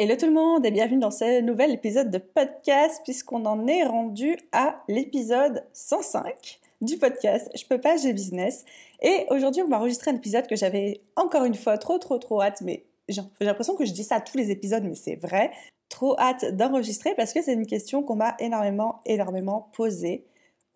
Hello tout le monde et bienvenue dans ce nouvel épisode de podcast puisqu'on en est rendu à l'épisode 105 du podcast Je peux pas, j'ai business. Et aujourd'hui, on va enregistrer un épisode que j'avais encore une fois trop, trop, trop hâte, mais j'ai l'impression que je dis ça à tous les épisodes, mais c'est vrai. Trop hâte d'enregistrer parce que c'est une question qu'on m'a énormément, énormément posée.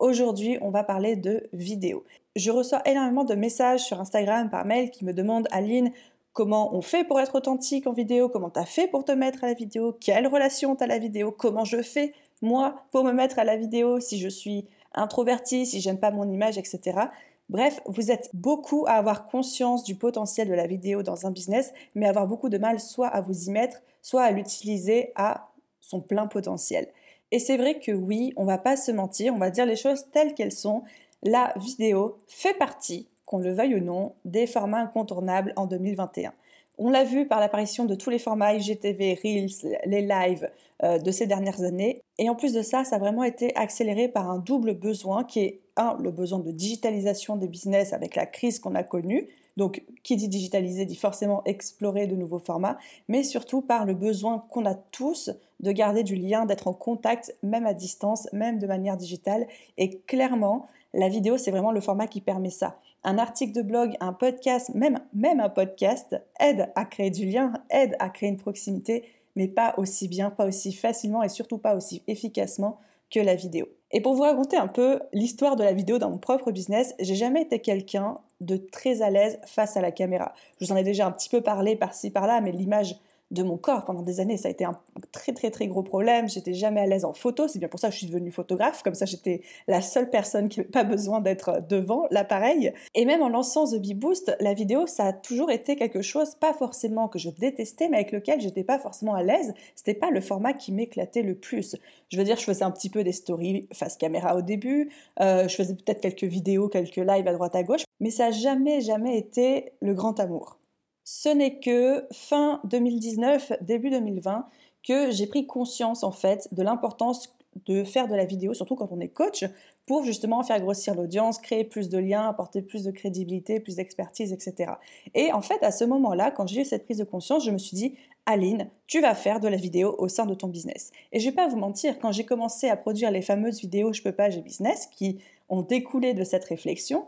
Aujourd'hui, on va parler de vidéo. Je reçois énormément de messages sur Instagram, par mail, qui me demandent Aline, comment on fait pour être authentique en vidéo, comment tu as fait pour te mettre à la vidéo, quelle relation tu à la vidéo, comment je fais moi pour me mettre à la vidéo si je suis introvertie, si j'aime pas mon image, etc. Bref, vous êtes beaucoup à avoir conscience du potentiel de la vidéo dans un business, mais avoir beaucoup de mal soit à vous y mettre, soit à l'utiliser à son plein potentiel. Et c'est vrai que oui, on va pas se mentir, on va dire les choses telles qu'elles sont. La vidéo fait partie qu'on le veuille ou non, des formats incontournables en 2021. On l'a vu par l'apparition de tous les formats IGTV, Reels, les lives euh, de ces dernières années. Et en plus de ça, ça a vraiment été accéléré par un double besoin qui est, un, le besoin de digitalisation des business avec la crise qu'on a connue. Donc, qui dit digitaliser dit forcément explorer de nouveaux formats, mais surtout par le besoin qu'on a tous de garder du lien, d'être en contact, même à distance, même de manière digitale. Et clairement, la vidéo, c'est vraiment le format qui permet ça un article de blog, un podcast, même, un podcast, aide à créer du lien, aide à créer une proximité, mais pas aussi bien, pas aussi facilement et surtout pas aussi efficacement que la vidéo. Et pour vous raconter un peu l'histoire de la vidéo dans mon propre business, j'ai jamais été quelqu'un de très à l'aise face à la caméra. Je vous en ai déjà un petit peu parlé par-ci par-là, mais l'image de mon corps pendant des années. Ça a été un très très très gros problème. J'étais jamais à l'aise en photo. C'est bien pour ça que je suis devenue photographe. Comme ça, j'étais la seule personne qui n'avait pas besoin d'être devant l'appareil. Et même en lançant The Bee Boost, la vidéo, ça a toujours été quelque chose, pas forcément que je détestais, mais avec lequel j'étais pas forcément à l'aise. C'était pas le format qui m'éclatait le plus. Je veux dire, je faisais un petit peu des stories face caméra au début. Euh, je faisais peut-être quelques vidéos, quelques lives à droite à gauche. Mais ça a jamais, jamais été le grand amour ce n'est que fin 2019, début 2020, que j'ai pris conscience en fait de l'importance de faire de la vidéo, surtout quand on est coach, pour justement faire grossir l'audience, créer plus de liens, apporter plus de crédibilité, plus d'expertise, etc. Et en fait, à ce moment-là, quand j'ai eu cette prise de conscience, je me suis dit, Aline, tu vas faire de la vidéo au sein de ton business. Et je vais pas vous mentir, quand j'ai commencé à produire les fameuses vidéos Je peux pas, j'ai business, qui ont découlé de cette réflexion,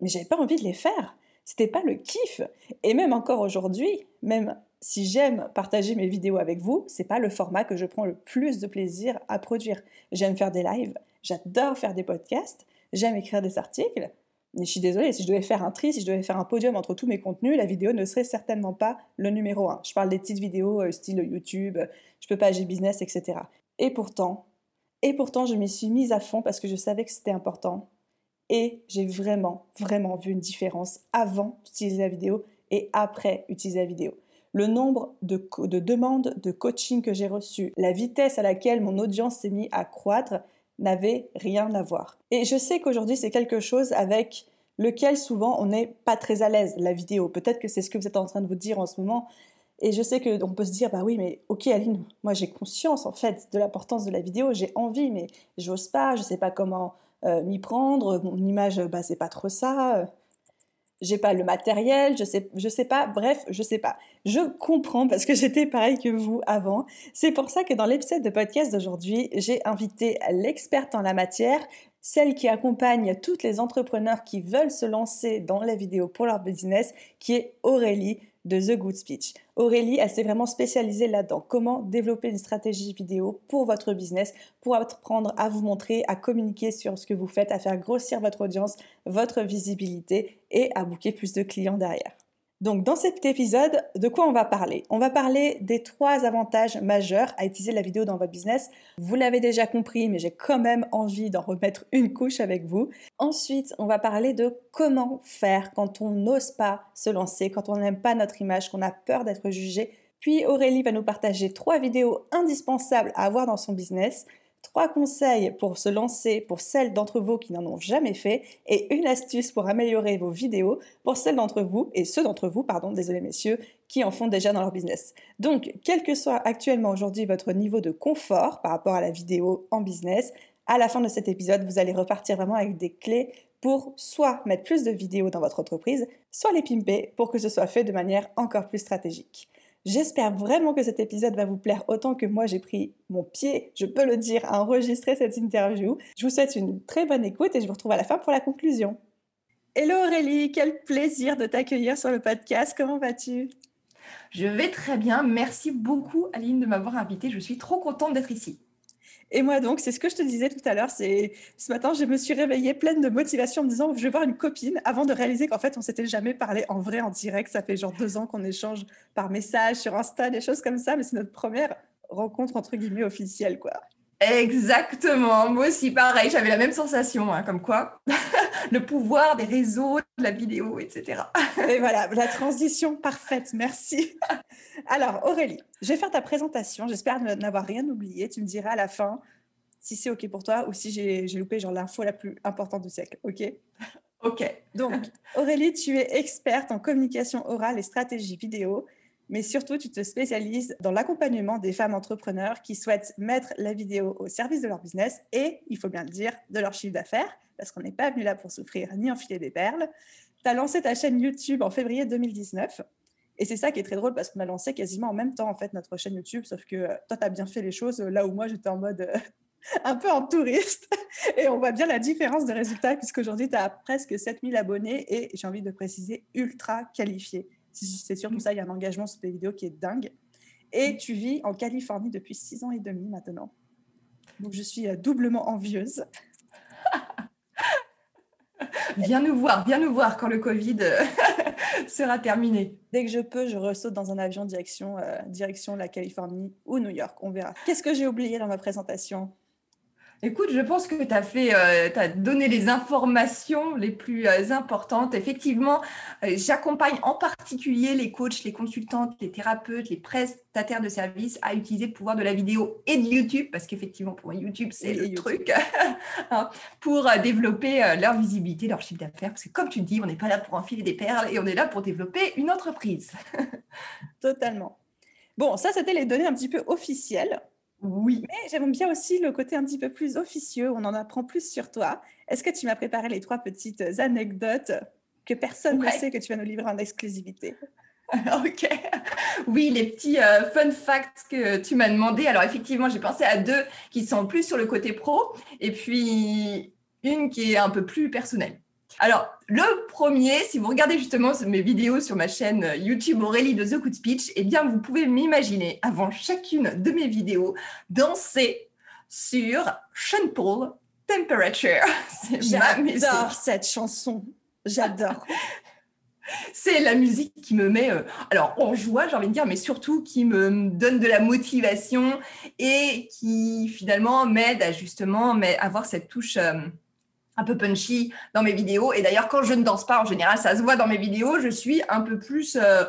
mais j'avais pas envie de les faire c'était pas le kiff. Et même encore aujourd'hui, même si j'aime partager mes vidéos avec vous, c'est pas le format que je prends le plus de plaisir à produire. J'aime faire des lives, j'adore faire des podcasts, j'aime écrire des articles. Mais je suis désolée, si je devais faire un tri, si je devais faire un podium entre tous mes contenus, la vidéo ne serait certainement pas le numéro un. Je parle des petites vidéos euh, style YouTube, je peux pas agir business, etc. Et pourtant, et pourtant, je m'y suis mise à fond parce que je savais que c'était important et j'ai vraiment, vraiment vu une différence avant d'utiliser la vidéo et après utiliser la vidéo. Le nombre de, de demandes de coaching que j'ai reçues, la vitesse à laquelle mon audience s'est mise à croître n'avait rien à voir. Et je sais qu'aujourd'hui, c'est quelque chose avec lequel souvent on n'est pas très à l'aise, la vidéo. Peut-être que c'est ce que vous êtes en train de vous dire en ce moment. Et je sais qu'on peut se dire, bah oui, mais ok Aline, moi j'ai conscience en fait de l'importance de la vidéo, j'ai envie, mais j'ose pas, je sais pas comment m'y prendre. Mon image, bah, c'est pas trop ça. J'ai pas le matériel, je sais, je sais pas. Bref, je sais pas. Je comprends parce que j'étais pareil que vous avant. C'est pour ça que dans l'épisode de podcast d'aujourd'hui, j'ai invité l'experte en la matière, celle qui accompagne toutes les entrepreneurs qui veulent se lancer dans la vidéo pour leur business, qui est Aurélie de The Good Speech. Aurélie, elle s'est vraiment spécialisée là-dedans. Comment développer une stratégie vidéo pour votre business, pour apprendre à vous montrer, à communiquer sur ce que vous faites, à faire grossir votre audience, votre visibilité et à booker plus de clients derrière. Donc dans cet épisode, de quoi on va parler? On va parler des trois avantages majeurs à utiliser la vidéo dans votre business. Vous l'avez déjà compris, mais j'ai quand même envie d'en remettre une couche avec vous. Ensuite, on va parler de comment faire quand on n'ose pas se lancer, quand on n'aime pas notre image, qu'on a peur d'être jugé. Puis Aurélie va nous partager trois vidéos indispensables à avoir dans son business trois conseils pour se lancer pour celles d'entre vous qui n'en ont jamais fait et une astuce pour améliorer vos vidéos pour celles d'entre vous et ceux d'entre vous, pardon, désolé messieurs, qui en font déjà dans leur business. Donc, quel que soit actuellement aujourd'hui votre niveau de confort par rapport à la vidéo en business, à la fin de cet épisode, vous allez repartir vraiment avec des clés pour soit mettre plus de vidéos dans votre entreprise, soit les pimper pour que ce soit fait de manière encore plus stratégique. J'espère vraiment que cet épisode va vous plaire autant que moi j'ai pris mon pied, je peux le dire, à enregistrer cette interview. Je vous souhaite une très bonne écoute et je vous retrouve à la fin pour la conclusion. Hello Aurélie, quel plaisir de t'accueillir sur le podcast. Comment vas-tu? Je vais très bien. Merci beaucoup Aline de m'avoir invitée. Je suis trop contente d'être ici. Et moi donc, c'est ce que je te disais tout à l'heure, c'est ce matin, je me suis réveillée pleine de motivation en me disant, je vais voir une copine, avant de réaliser qu'en fait, on s'était jamais parlé en vrai, en direct. Ça fait genre deux ans qu'on échange par message, sur Insta, des choses comme ça, mais c'est notre première rencontre, entre guillemets, officielle, quoi. Exactement, moi aussi pareil, j'avais la même sensation, hein, comme quoi le pouvoir des réseaux, de la vidéo, etc. Et voilà, la transition parfaite, merci. Alors Aurélie, je vais faire ta présentation, j'espère n'avoir rien oublié, tu me diras à la fin si c'est OK pour toi ou si j'ai loupé genre l'info la plus importante du siècle, OK? OK. Donc Aurélie, tu es experte en communication orale et stratégie vidéo mais surtout, tu te spécialises dans l'accompagnement des femmes entrepreneurs qui souhaitent mettre la vidéo au service de leur business et, il faut bien le dire, de leur chiffre d'affaires, parce qu'on n'est pas venu là pour souffrir ni enfiler des perles. Tu as lancé ta chaîne YouTube en février 2019. Et c'est ça qui est très drôle parce qu'on a lancé quasiment en même temps en fait notre chaîne YouTube, sauf que euh, toi, tu as bien fait les choses là où moi, j'étais en mode euh, un peu en touriste. Et on voit bien la différence de résultats puisqu'aujourd'hui, tu as presque 7000 abonnés et j'ai envie de préciser ultra qualifiés. C'est surtout ça, il y a un engagement sur tes vidéos qui est dingue. Et tu vis en Californie depuis six ans et demi maintenant. Donc je suis euh, doublement envieuse. viens nous voir, viens nous voir quand le Covid euh, sera terminé. Dès que je peux, je ressaute dans un avion direction, euh, direction la Californie ou New York. On verra. Qu'est-ce que j'ai oublié dans ma présentation? Écoute, je pense que tu as fait, euh, as donné les informations les plus euh, importantes. Effectivement, euh, j'accompagne en particulier les coachs, les consultantes, les thérapeutes, les prestataires de services à utiliser le pouvoir de la vidéo et de YouTube, parce qu'effectivement, pour moi, YouTube, c'est le truc, hein, pour développer leur visibilité, leur chiffre d'affaires. Parce que comme tu dis, on n'est pas là pour enfiler des perles et on est là pour développer une entreprise. Totalement. Bon, ça, c'était les données un petit peu officielles. Oui. Mais j'aime bien aussi le côté un petit peu plus officieux, on en apprend plus sur toi. Est-ce que tu m'as préparé les trois petites anecdotes que personne ne sait que tu vas nous livrer en exclusivité? Ok. Oui, les petits euh, fun facts que tu m'as demandé. Alors effectivement, j'ai pensé à deux qui sont plus sur le côté pro et puis une qui est un peu plus personnelle. Alors, le premier, si vous regardez justement mes vidéos sur ma chaîne YouTube Aurélie de The Good Speech, eh bien, vous pouvez m'imaginer, avant chacune de mes vidéos, danser sur Sean Paul Temperature. J'adore cette chanson. J'adore. C'est la musique qui me met, euh, alors en joie, j'ai envie de dire, mais surtout qui me donne de la motivation et qui finalement m'aide à justement avoir cette touche euh, un peu punchy dans mes vidéos. Et d'ailleurs, quand je ne danse pas, en général, ça se voit dans mes vidéos, je suis un peu plus euh,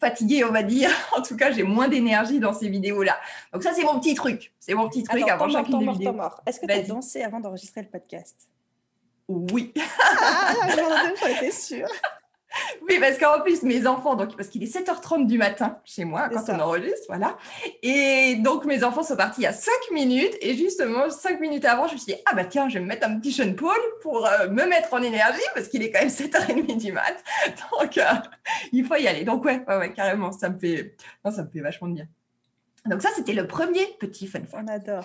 fatiguée, on va dire. En tout cas, j'ai moins d'énergie dans ces vidéos-là. Donc ça, c'est mon petit truc. C'est mon petit truc avant chacune des vidéos. Est-ce que tu as dansé avant d'enregistrer le podcast? Oui. ah, j'en étais sûre. Oui, parce qu'en plus, mes enfants, donc, parce qu'il est 7h30 du matin chez moi quand on enregistre, voilà. Et donc, mes enfants sont partis il y a 5 minutes. Et justement, 5 minutes avant, je me suis dit, ah bah tiens, je vais me mettre un petit Sean Paul pour euh, me mettre en énergie parce qu'il est quand même 7h30 du mat. Donc, euh, il faut y aller. Donc, ouais, ouais, ouais, carrément, ça me fait, non, ça me fait vachement de bien. Donc, ça, c'était le premier petit fun fact. On adore.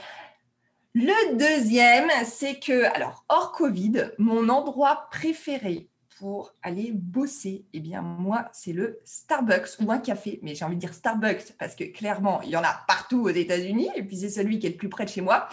Le deuxième, c'est que, alors, hors Covid, mon endroit préféré pour aller bosser Eh bien, moi, c'est le Starbucks ou un café. Mais j'ai envie de dire Starbucks parce que clairement, il y en a partout aux États-Unis et puis c'est celui qui est le plus près de chez moi.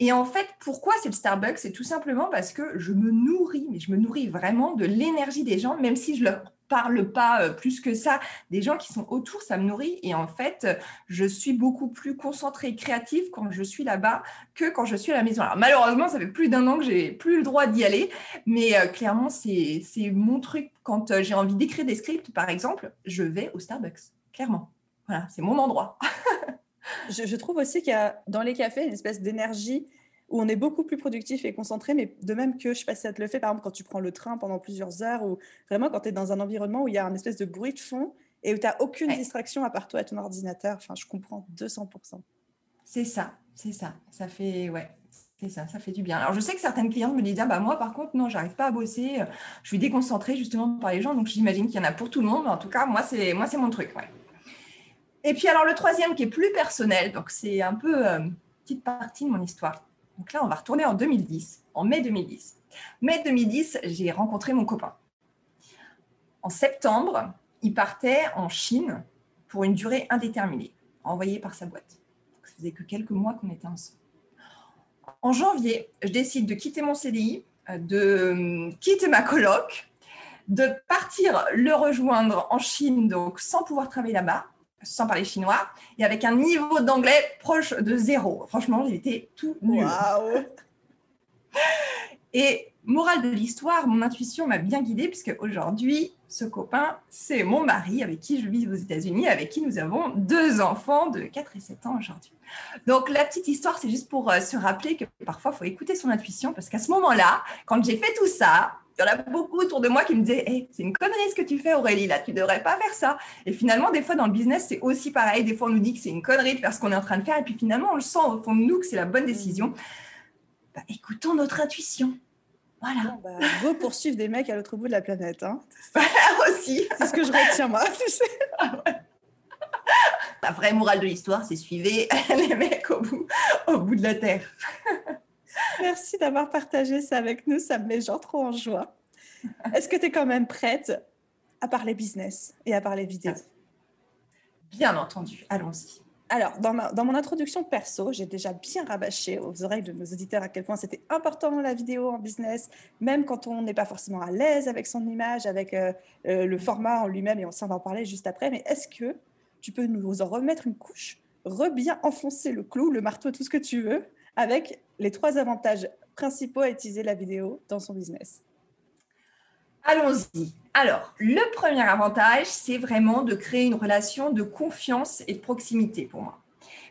Et en fait, pourquoi c'est le Starbucks? C'est tout simplement parce que je me nourris, mais je me nourris vraiment de l'énergie des gens, même si je leur parle pas euh, plus que ça des gens qui sont autour, ça me nourrit. Et en fait, je suis beaucoup plus concentrée et créative quand je suis là-bas que quand je suis à la maison. Alors malheureusement, ça fait plus d'un an que j'ai plus le droit d'y aller, mais euh, clairement, c'est mon truc. Quand euh, j'ai envie d'écrire des scripts, par exemple, je vais au Starbucks, clairement. Voilà, c'est mon endroit. je, trouve aussi qu'il y a dans les cafés une espèce d'énergie où on est beaucoup plus productif et concentré, mais de même que, je ne sais pas si ça te le fait, par exemple, quand tu prends le train pendant plusieurs heures, ou vraiment quand tu es dans un environnement où il y a un espèce de bruit de fond et où tu n'as aucune distraction à part toi et ton ordinateur. Enfin, je comprends 200%. C'est ça, c'est ça. Ça fait, ouais, c'est ça, ça fait du bien. Alors, je sais que certaines clientes me disent, ah, bah, moi, par contre, non, j'arrive pas à bosser, je suis déconcentrée justement par les gens, donc j'imagine qu'il y en a pour tout le monde, mais en tout cas, moi, c'est, moi, c'est mon truc, ouais. Et puis, alors, le troisième qui est plus personnel, donc c'est un peu euh, petite partie de mon histoire. Donc là, on va retourner en 2010, en mai 2010. Mai 2010, j'ai rencontré mon copain. En septembre, il partait en Chine pour une durée indéterminée, envoyé par sa boîte. ça faisait que quelques mois qu'on était ensemble. En janvier, je décide de quitter mon CDI, euh, de euh, quitter ma coloc, de partir le rejoindre en Chine, donc sans pouvoir travailler là-bas, sans parler chinois, et avec un niveau d'anglais proche de zéro. Franchement, j'étais tout nul. Et morale de l'histoire, mon intuition m'a bien guidée, puisque aujourd'hui, ce copain, c'est mon mari avec qui je vis aux États-Unis, avec qui nous avons deux enfants de 4 et 7 ans aujourd'hui. Donc, la petite histoire, c'est juste pour euh, se rappeler que parfois, il faut écouter son intuition, parce qu'à ce moment-là, quand j'ai fait tout ça, il y en a beaucoup autour de moi qui me disaient c'est une connerie ce que tu fais, Aurélie, là, tu ne devrais pas faire ça. Et finalement, des fois, dans le business, c'est aussi pareil. Des fois, on nous dit que c'est une connerie de faire ce qu'on est en train de faire. Et puis finalement, on le sent au fond de nous que c'est la bonne décision. Bah, écoutons notre intuition. Voilà. Bah, poursuivre des mecs à l'autre bout de la planète. Hein. aussi. C'est ce que je retiens, moi. Ah la vraie morale de l'histoire, c'est suivez les mecs au bout, au bout de la terre. Merci d'avoir partagé ça avec nous, ça me met genre trop en joie. Est-ce que tu es quand même prête à parler business et à parler vidéo? Bien entendu, allons-y. Alors, dans, dans, mon introduction perso, j'ai déjà bien rabâché aux oreilles de nos auditeurs à quel point c'était important la vidéo en business, même quand on n'est pas forcément à l'aise avec son image, avec euh, euh, le format en lui-même, et on s'en va en parler juste après. Mais est-ce que tu peux nous en remettre une couche, re-bien enfoncer le clou, le marteau, tout ce que tu veux, avec les trois avantages principaux à utiliser la vidéo dans son business. Allons-y. Alors, le premier avantage, c'est vraiment de créer une relation de confiance et de proximité pour moi.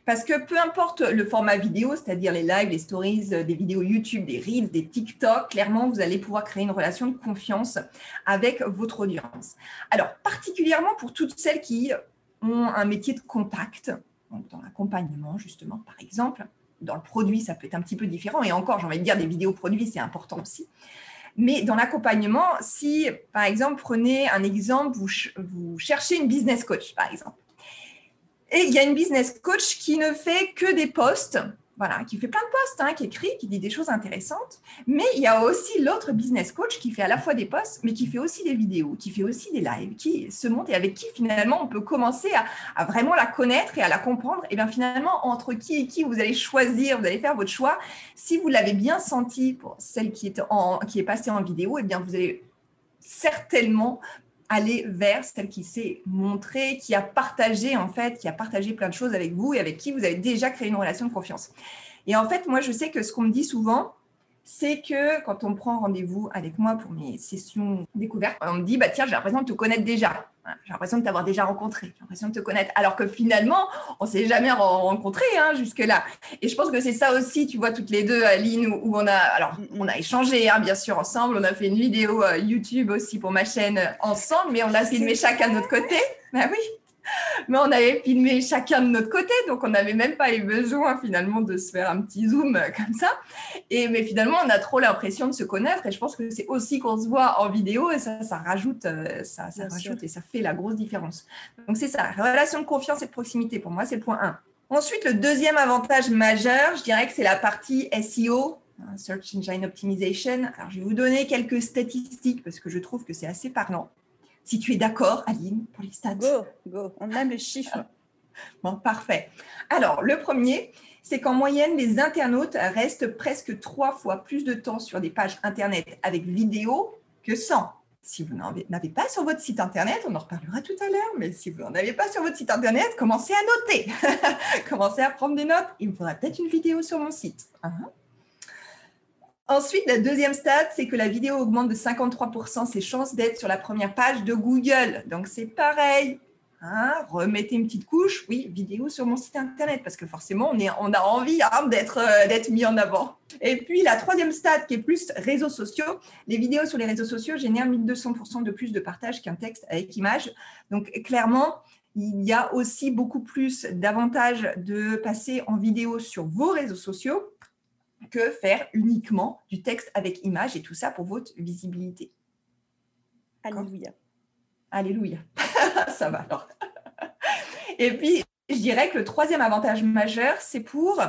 Parce que peu importe le format vidéo, c'est-à-dire les lives, les stories, des vidéos YouTube, des reels, des TikTok, clairement, vous allez pouvoir créer une relation de confiance avec votre audience. Alors, particulièrement pour toutes celles qui ont un métier de contact, donc dans l'accompagnement justement, par exemple, dans le produit, ça peut être un petit peu différent. Et encore, j'ai envie de dire, des vidéos produits, c'est important aussi. Mais dans l'accompagnement, si, par exemple, prenez un exemple, vous, cherchez une business coach, par exemple. Et il y a une business coach qui ne fait que des posts voilà, qui fait plein de posts, hein, qui écrit, qui dit des choses intéressantes. Mais il y a aussi l'autre business coach qui fait à la fois des posts, mais qui fait aussi des vidéos, qui fait aussi des lives, qui se monte et avec qui finalement on peut commencer à, vraiment la connaître et à la comprendre. Et bien finalement, entre qui et qui vous allez choisir, vous allez faire votre choix. Si vous l'avez bien senti pour celle qui est, qui est passée en vidéo, et bien vous allez certainement aller vers celle qui s'est montrée, qui a partagé en fait, qui a partagé plein de choses avec vous et avec qui vous avez déjà créé une relation de confiance. Et en fait, moi, je sais que ce qu'on me dit souvent, c'est que quand on prend rendez-vous avec moi pour mes sessions découvertes, on me dit, bah tiens, j'ai l'impression de te connaître déjà. J'ai l'impression de t'avoir déjà rencontré, j'ai l'impression de te connaître. Alors que finalement, on ne s'est jamais rencontré hein, jusque-là. Et je pense que c'est ça aussi, tu vois, toutes les deux, Aline, où, on a, alors, on a échangé, hein, bien sûr, ensemble. On a fait une vidéo euh, YouTube aussi pour ma chaîne euh, ensemble, mais on a filmé chacun de notre côté. Ben oui mais on avait filmé chacun de notre côté, donc on n'avait même pas eu besoin finalement de se faire un petit zoom euh, comme ça. Et mais finalement, on a trop l'impression de se connaître, et je pense que c'est aussi qu'on se voit en vidéo, et ça, ça rajoute, euh, ça, ça rajoute et ça fait la grosse différence. Donc c'est ça, relation de confiance et de proximité. Pour moi, c'est le point 1. Ensuite, le deuxième avantage majeur, je dirais que c'est la partie SEO, hein, Search Engine Optimization. Alors, je vais vous donner quelques statistiques parce que je trouve que c'est assez parlant si tu es d'accord, Aline, pour les stats. Go, go, on aime les chiffres. bon, parfait. Alors, le premier, c'est qu'en moyenne, les internautes restent presque trois fois plus de temps sur des pages Internet avec vidéo que sans. Si vous n'en avez pas sur votre site Internet, on en reparlera tout à l'heure, mais si vous n'en avez pas sur votre site Internet, commencez à noter. commencez à prendre des notes. Il me faudra peut-être une vidéo sur mon site. Hein? Ensuite, la deuxième stat, c'est que la vidéo augmente de 53% ses chances d'être sur la première page de Google. Donc, c'est pareil. Hein, remettez une petite couche, oui, vidéo sur mon site internet, parce que forcément, on, a envie hein, d'être euh, d'être mis en avant. Et puis, la troisième stade, qui est plus réseaux sociaux, les vidéos sur les réseaux sociaux génèrent 1200% de plus de partage qu'un texte avec image. Donc, clairement, il y a aussi beaucoup plus d'avantages de passer en vidéo sur vos réseaux sociaux que faire uniquement du texte avec image et tout ça pour votre visibilité. Alléluia. Alléluia. ça va alors. Et puis, je dirais que le troisième avantage majeur, c'est pour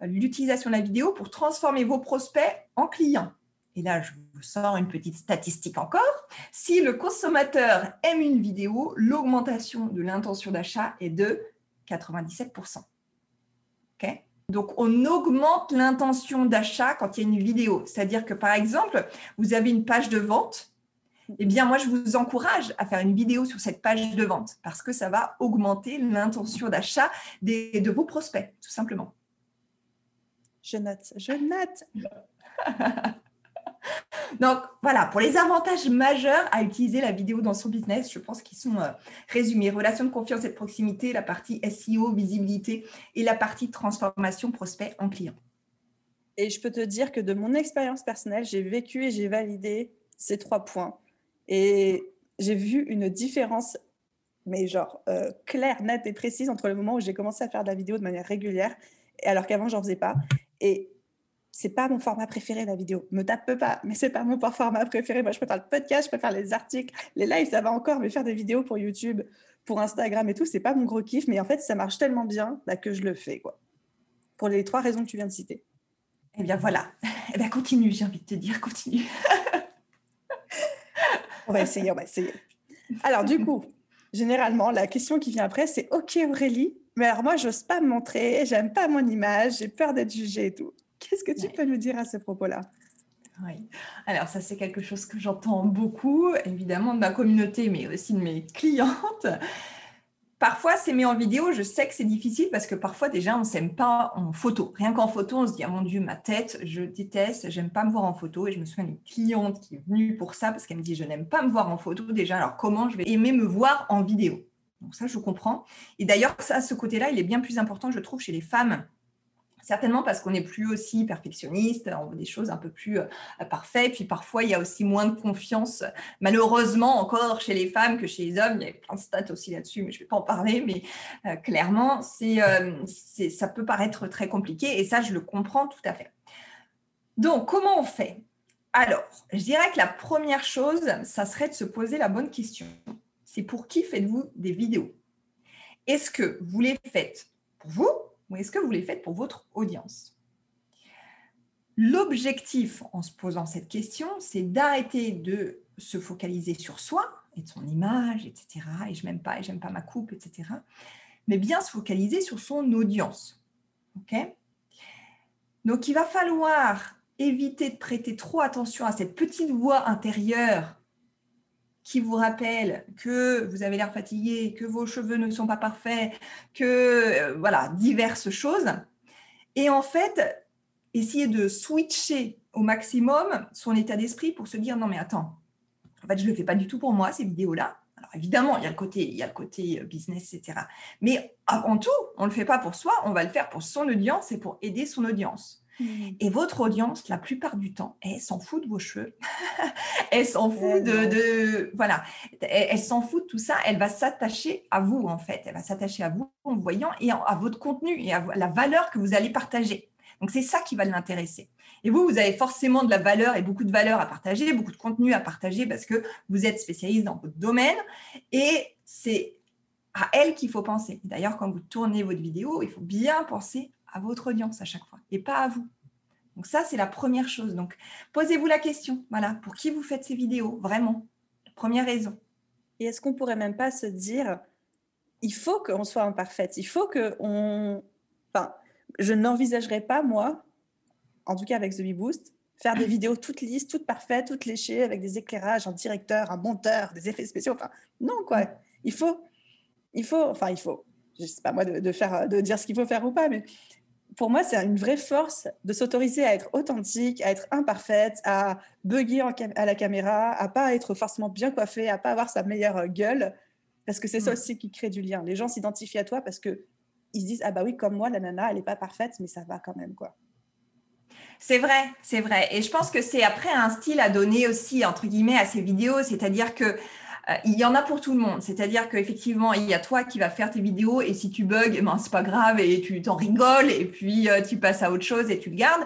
l'utilisation de la vidéo pour transformer vos prospects en clients. Et là, je vous sors une petite statistique encore. Si le consommateur aime une vidéo, l'augmentation de l'intention d'achat est de 97%. OK? Donc, on augmente l'intention d'achat quand il y a une vidéo. C'est-à-dire que, par exemple, vous avez une page de vente eh bien, moi, je vous encourage à faire une vidéo sur cette page de vente parce que ça va augmenter l'intention d'achat de vos prospects, tout simplement. Je note, je note. Donc voilà, pour les avantages majeurs à utiliser la vidéo dans son business, je pense qu'ils sont euh, résumés. Relation de confiance et de proximité, la partie SEO, visibilité et la partie transformation prospect en client. Et je peux te dire que de mon expérience personnelle, j'ai vécu et j'ai validé ces trois points. Et j'ai vu une différence, mais genre euh, claire, nette et précise entre le moment où j'ai commencé à faire de la vidéo de manière régulière, et alors qu'avant, j'en faisais pas. Et c'est pas mon format préféré, la vidéo. Me tape pas, mais c'est pas mon format préféré. Moi, je préfère le podcast, je préfère les articles, les lives, ça va encore, mais faire des vidéos pour YouTube, pour Instagram et tout, c'est pas mon gros kiff. Mais en fait, ça marche tellement bien bah, que je le fais, quoi. Pour les trois raisons que tu viens de citer. Eh bien, voilà. Eh bien, continue, j'ai envie de te dire, continue. On va essayer, on va essayer. Alors, du coup, généralement, la question qui vient après, c'est OK, Aurélie, mais alors moi, j'ose pas me montrer, j'aime pas mon image, j'ai peur d'être jugée et tout. Qu'est-ce que tu peux nous dire à ce propos-là? Oui. Alors ça, c'est quelque chose que j'entends beaucoup, évidemment, de ma communauté, mais aussi de mes clientes. Parfois, s'aimer en vidéo, je sais que c'est difficile parce que parfois, déjà, on ne s'aime pas en photo. Rien qu'en photo, on se dit, ah, mon Dieu, ma tête, je déteste, j'aime pas me voir en photo. Et je me souviens d'une cliente qui est venue pour ça parce qu'elle me dit, je n'aime pas me voir en photo. Déjà, alors comment je vais aimer me voir en vidéo? Donc ça, je comprends. Et d'ailleurs, ça, ce côté-là, il est bien plus important, je trouve, chez les femmes Certainement parce qu'on n'est plus aussi perfectionniste, on veut des choses un peu plus euh, parfaites. Puis parfois, il y a aussi moins de confiance, malheureusement encore chez les femmes que chez les hommes. Il y a plein de stats aussi là-dessus, mais je ne vais pas en parler. Mais euh, clairement, euh, c'est, ça peut paraître très compliqué et ça, je le comprends tout à fait. Donc, comment on fait? Alors, je dirais que la première chose, ça serait de se poser la bonne question. C'est pour qui faites-vous des vidéos? Est-ce que vous les faites pour vous? Ou est-ce que vous les faites pour votre audience? L'objectif en se posant cette question, c'est d'arrêter de se focaliser sur soi et de son image, etc. Et je m'aime pas, et j'aime pas ma coupe, etc. Mais bien se focaliser sur son audience. Ok? Donc, il va falloir éviter de prêter trop attention à cette petite voix intérieure qui vous rappelle que vous avez l'air fatigué, que vos cheveux ne sont pas parfaits, que euh, voilà, diverses choses. Et en fait, essayer de switcher au maximum son état d'esprit pour se dire non mais attends, en fait je ne le fais pas du tout pour moi ces vidéos-là. Alors évidemment, il y a le côté, il y a le côté euh, business, etc. Mais avant tout, on ne le fait pas pour soi, on va le faire pour son audience et pour aider son audience. Mmh. Et votre audience, la plupart du temps, elle s'en fout de vos cheveux. elle s'en fout de, Voilà. Elle, s'en fout de tout ça. Elle va s'attacher à vous, en fait. Elle va s'attacher à vous en voyant et à votre contenu et à la valeur que vous allez partager. Donc, c'est ça qui va l'intéresser. Et vous, vous avez forcément de la valeur et beaucoup de valeur à partager, beaucoup de contenu à partager parce que vous êtes spécialiste dans votre domaine. Et c'est à elle qu'il faut penser. D'ailleurs, quand vous tournez votre vidéo, il faut bien penser à votre audience à chaque fois et pas à vous. Donc ça, c'est la première chose. Donc, posez-vous la question, voilà, pour qui vous faites ces vidéos, vraiment. Première raison. Et est-ce qu'on pourrait même pas se dire, il faut qu'on soit imparfaite, il faut que on, enfin, je n'envisagerais pas moi, en tout cas avec The Boost, faire des vidéos toutes lisses, toutes parfaites, toutes léchées, avec des éclairages, un directeur, un monteur, des effets spéciaux. Enfin, non quoi. Il faut, il faut, enfin, il faut. Je sais pas moi de, de faire, de dire ce qu'il faut faire ou pas, mais pour moi, c'est une vraie force de s'autoriser à être authentique, à être imparfaite, à bugger à la caméra, à pas être forcément bien coiffée, à pas avoir sa meilleure gueule. Parce que c'est ça mm. aussi qui crée du lien. Les gens s'identifient à toi parce que ils se disent ah bah oui comme moi la nana elle n'est pas parfaite mais ça va quand même quoi. C'est vrai, c'est vrai. Et je pense que c'est après un style à donner aussi, entre guillemets, à ces vidéos. C'est-à-dire que euh, il y en a pour tout le monde. C'est-à-dire qu'effectivement, il y a toi qui va faire tes vidéos et si tu bugs, ben, c'est pas grave et tu t'en rigoles et puis euh, tu passes à autre chose et tu le gardes.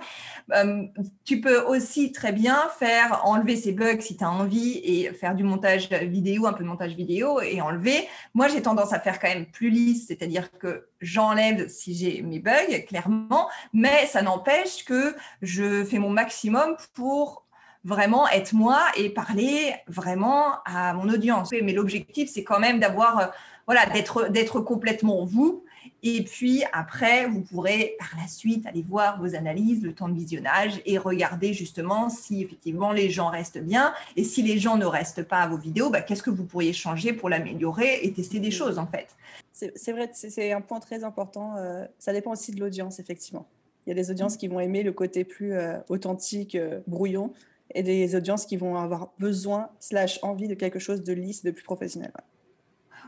Euh, tu peux aussi très bien faire enlever ces bugs si tu as envie et faire du montage vidéo, un peu de montage vidéo et enlever. Moi, j'ai tendance à faire quand même plus lisse, c'est-à-dire que j'enlève si j'ai mes bugs, clairement, mais ça n'empêche que je fais mon maximum pour vraiment être moi et parler vraiment à mon audience. Mais l'objectif, c'est quand même d'avoir, euh, voilà, d'être, d'être complètement vous. Et puis après, vous pourrez par la suite aller voir vos analyses, le temps de visionnage et regarder justement si effectivement les gens restent bien. Et si les gens ne restent pas à vos vidéos, bah, qu'est-ce que vous pourriez changer pour l'améliorer et tester des choses en fait? C'est vrai, c'est un point très important. Euh, ça dépend aussi de l'audience, effectivement. Il y a des audiences qui vont aimer le côté plus euh, authentique, brouillon, et des audiences qui vont avoir besoin, slash envie de quelque chose de lisse, de plus professionnel.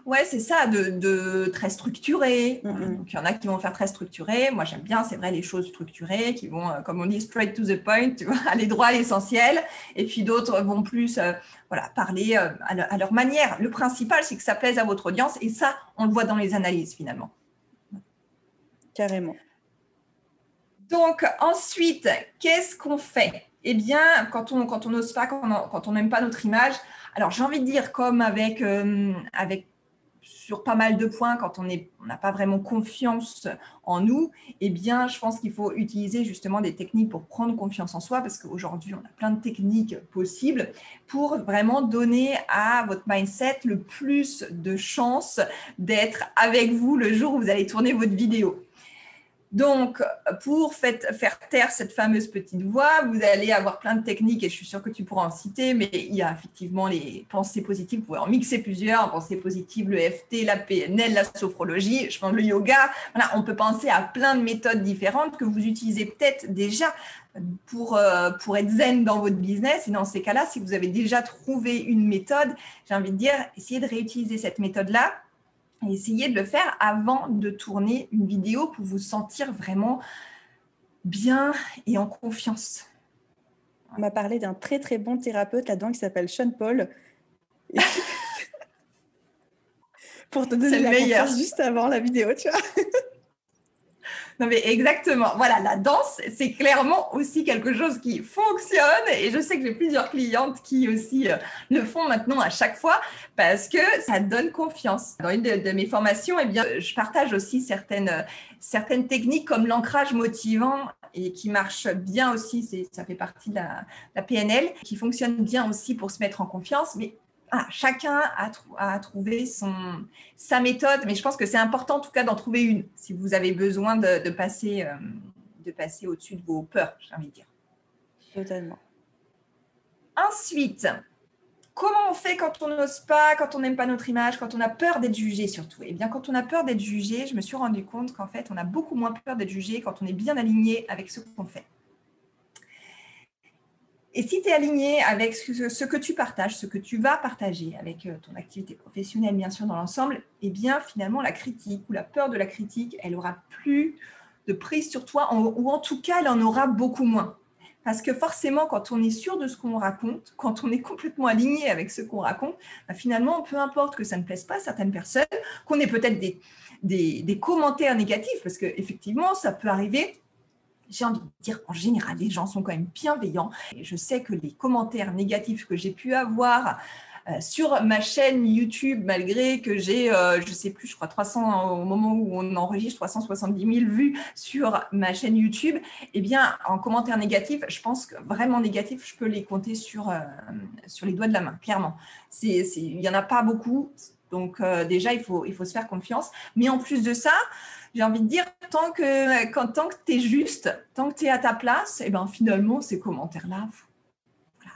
Ouais, c'est ça, de, très structuré. Mm-hmm. Donc, il y en a qui vont faire très structuré. Moi, j'aime bien, c'est vrai, les choses structurées qui vont, euh, comme on dit, straight to the point, tu vois, aller droit à l'essentiel. Et puis d'autres vont plus euh, voilà, parler euh, à, leur manière. Le principal, c'est que ça plaise à votre audience. Et ça, on le voit dans les analyses, finalement. Carrément. Donc, ensuite, qu'est-ce qu'on fait? Eh bien, quand on n'ose pas, quand on n'aime pas notre image, alors j'ai envie de dire comme avec euh, avec sur pas mal de points, quand on n'a pas vraiment confiance en nous, eh bien, je pense qu'il faut utiliser justement des techniques pour prendre confiance en soi, parce qu'aujourd'hui, on a plein de techniques possibles pour vraiment donner à votre mindset le plus de chances d'être avec vous le jour où vous allez tourner votre vidéo. Donc, pour faire taire cette fameuse petite voix, vous allez avoir plein de techniques et je suis sûre que tu pourras en citer, mais il y a effectivement les pensées positives, vous pouvez en mixer plusieurs, pensées positives, le FT, la PNL, la sophrologie, je pense le yoga. Voilà, on peut penser à plein de méthodes différentes que vous utilisez peut-être déjà pour, euh, pour être zen dans votre business. Et dans ces cas-là, si vous avez déjà trouvé une méthode, j'ai envie de dire, essayez de réutiliser cette méthode-là et essayez de le faire avant de tourner une vidéo pour vous sentir vraiment bien et en confiance. On m'a parlé d'un très très bon thérapeute là-dedans qui s'appelle Sean Paul. pour te donner la meilleur. juste avant la vidéo, tu vois. Non, mais exactement. Voilà, la danse, c'est clairement aussi quelque chose qui fonctionne. Et je sais que j'ai plusieurs clientes qui aussi euh, le font maintenant à chaque fois parce que ça donne confiance. Dans une de, mes formations, eh bien, je partage aussi certaines, certaines techniques comme l'ancrage motivant et qui marche bien aussi, ça fait partie de la, PNL, qui fonctionne bien aussi pour se mettre en confiance. Ah, chacun a, trouvé son, sa méthode, mais je pense que c'est important en tout cas d'en trouver une si vous avez besoin de, passer, euh, de passer au-dessus de vos peurs, j'ai envie de dire. Totalement. Ensuite, comment on fait quand on n'ose pas, quand on n'aime pas notre image, quand on a peur d'être jugé surtout? Eh bien, quand on a peur d'être jugé, je me suis rendu compte qu'en fait, on a beaucoup moins peur d'être jugé quand on est bien aligné avec ce qu'on fait. Et si tu es aligné avec ce, que tu partages, ce que tu vas partager avec euh, ton activité professionnelle, bien sûr, dans l'ensemble, eh bien, finalement, la critique ou la peur de la critique, elle aura plus de prise sur toi, ou en tout cas, elle en aura beaucoup moins. Parce que forcément, quand on est sûr de ce qu'on raconte, quand on est complètement aligné avec ce qu'on raconte, bah, finalement, peu importe que ça ne plaise pas certaines personnes, qu'on ait peut-être des, des, des, commentaires négatifs, parce qu'effectivement, ça peut arriver j'ai envie de dire qu'en général, les gens sont quand même bienveillants. Et je sais que les commentaires négatifs que j'ai pu avoir euh, sur ma chaîne YouTube, malgré que j'ai, euh, je ne sais plus, je crois 300 au moment où on enregistre 370 000 vues sur ma chaîne YouTube, eh bien, en commentaires négatifs, je pense que vraiment négatifs, je peux les compter sur, euh, sur les doigts de la main, clairement. Il n'y en a pas beaucoup. Donc déjà, il faut, il faut se faire confiance. Mais en plus de ça, j'ai envie de dire, tant que, quand, tant que tu es juste, tant que tu es à ta place, et eh ben, finalement, ces commentaires-là,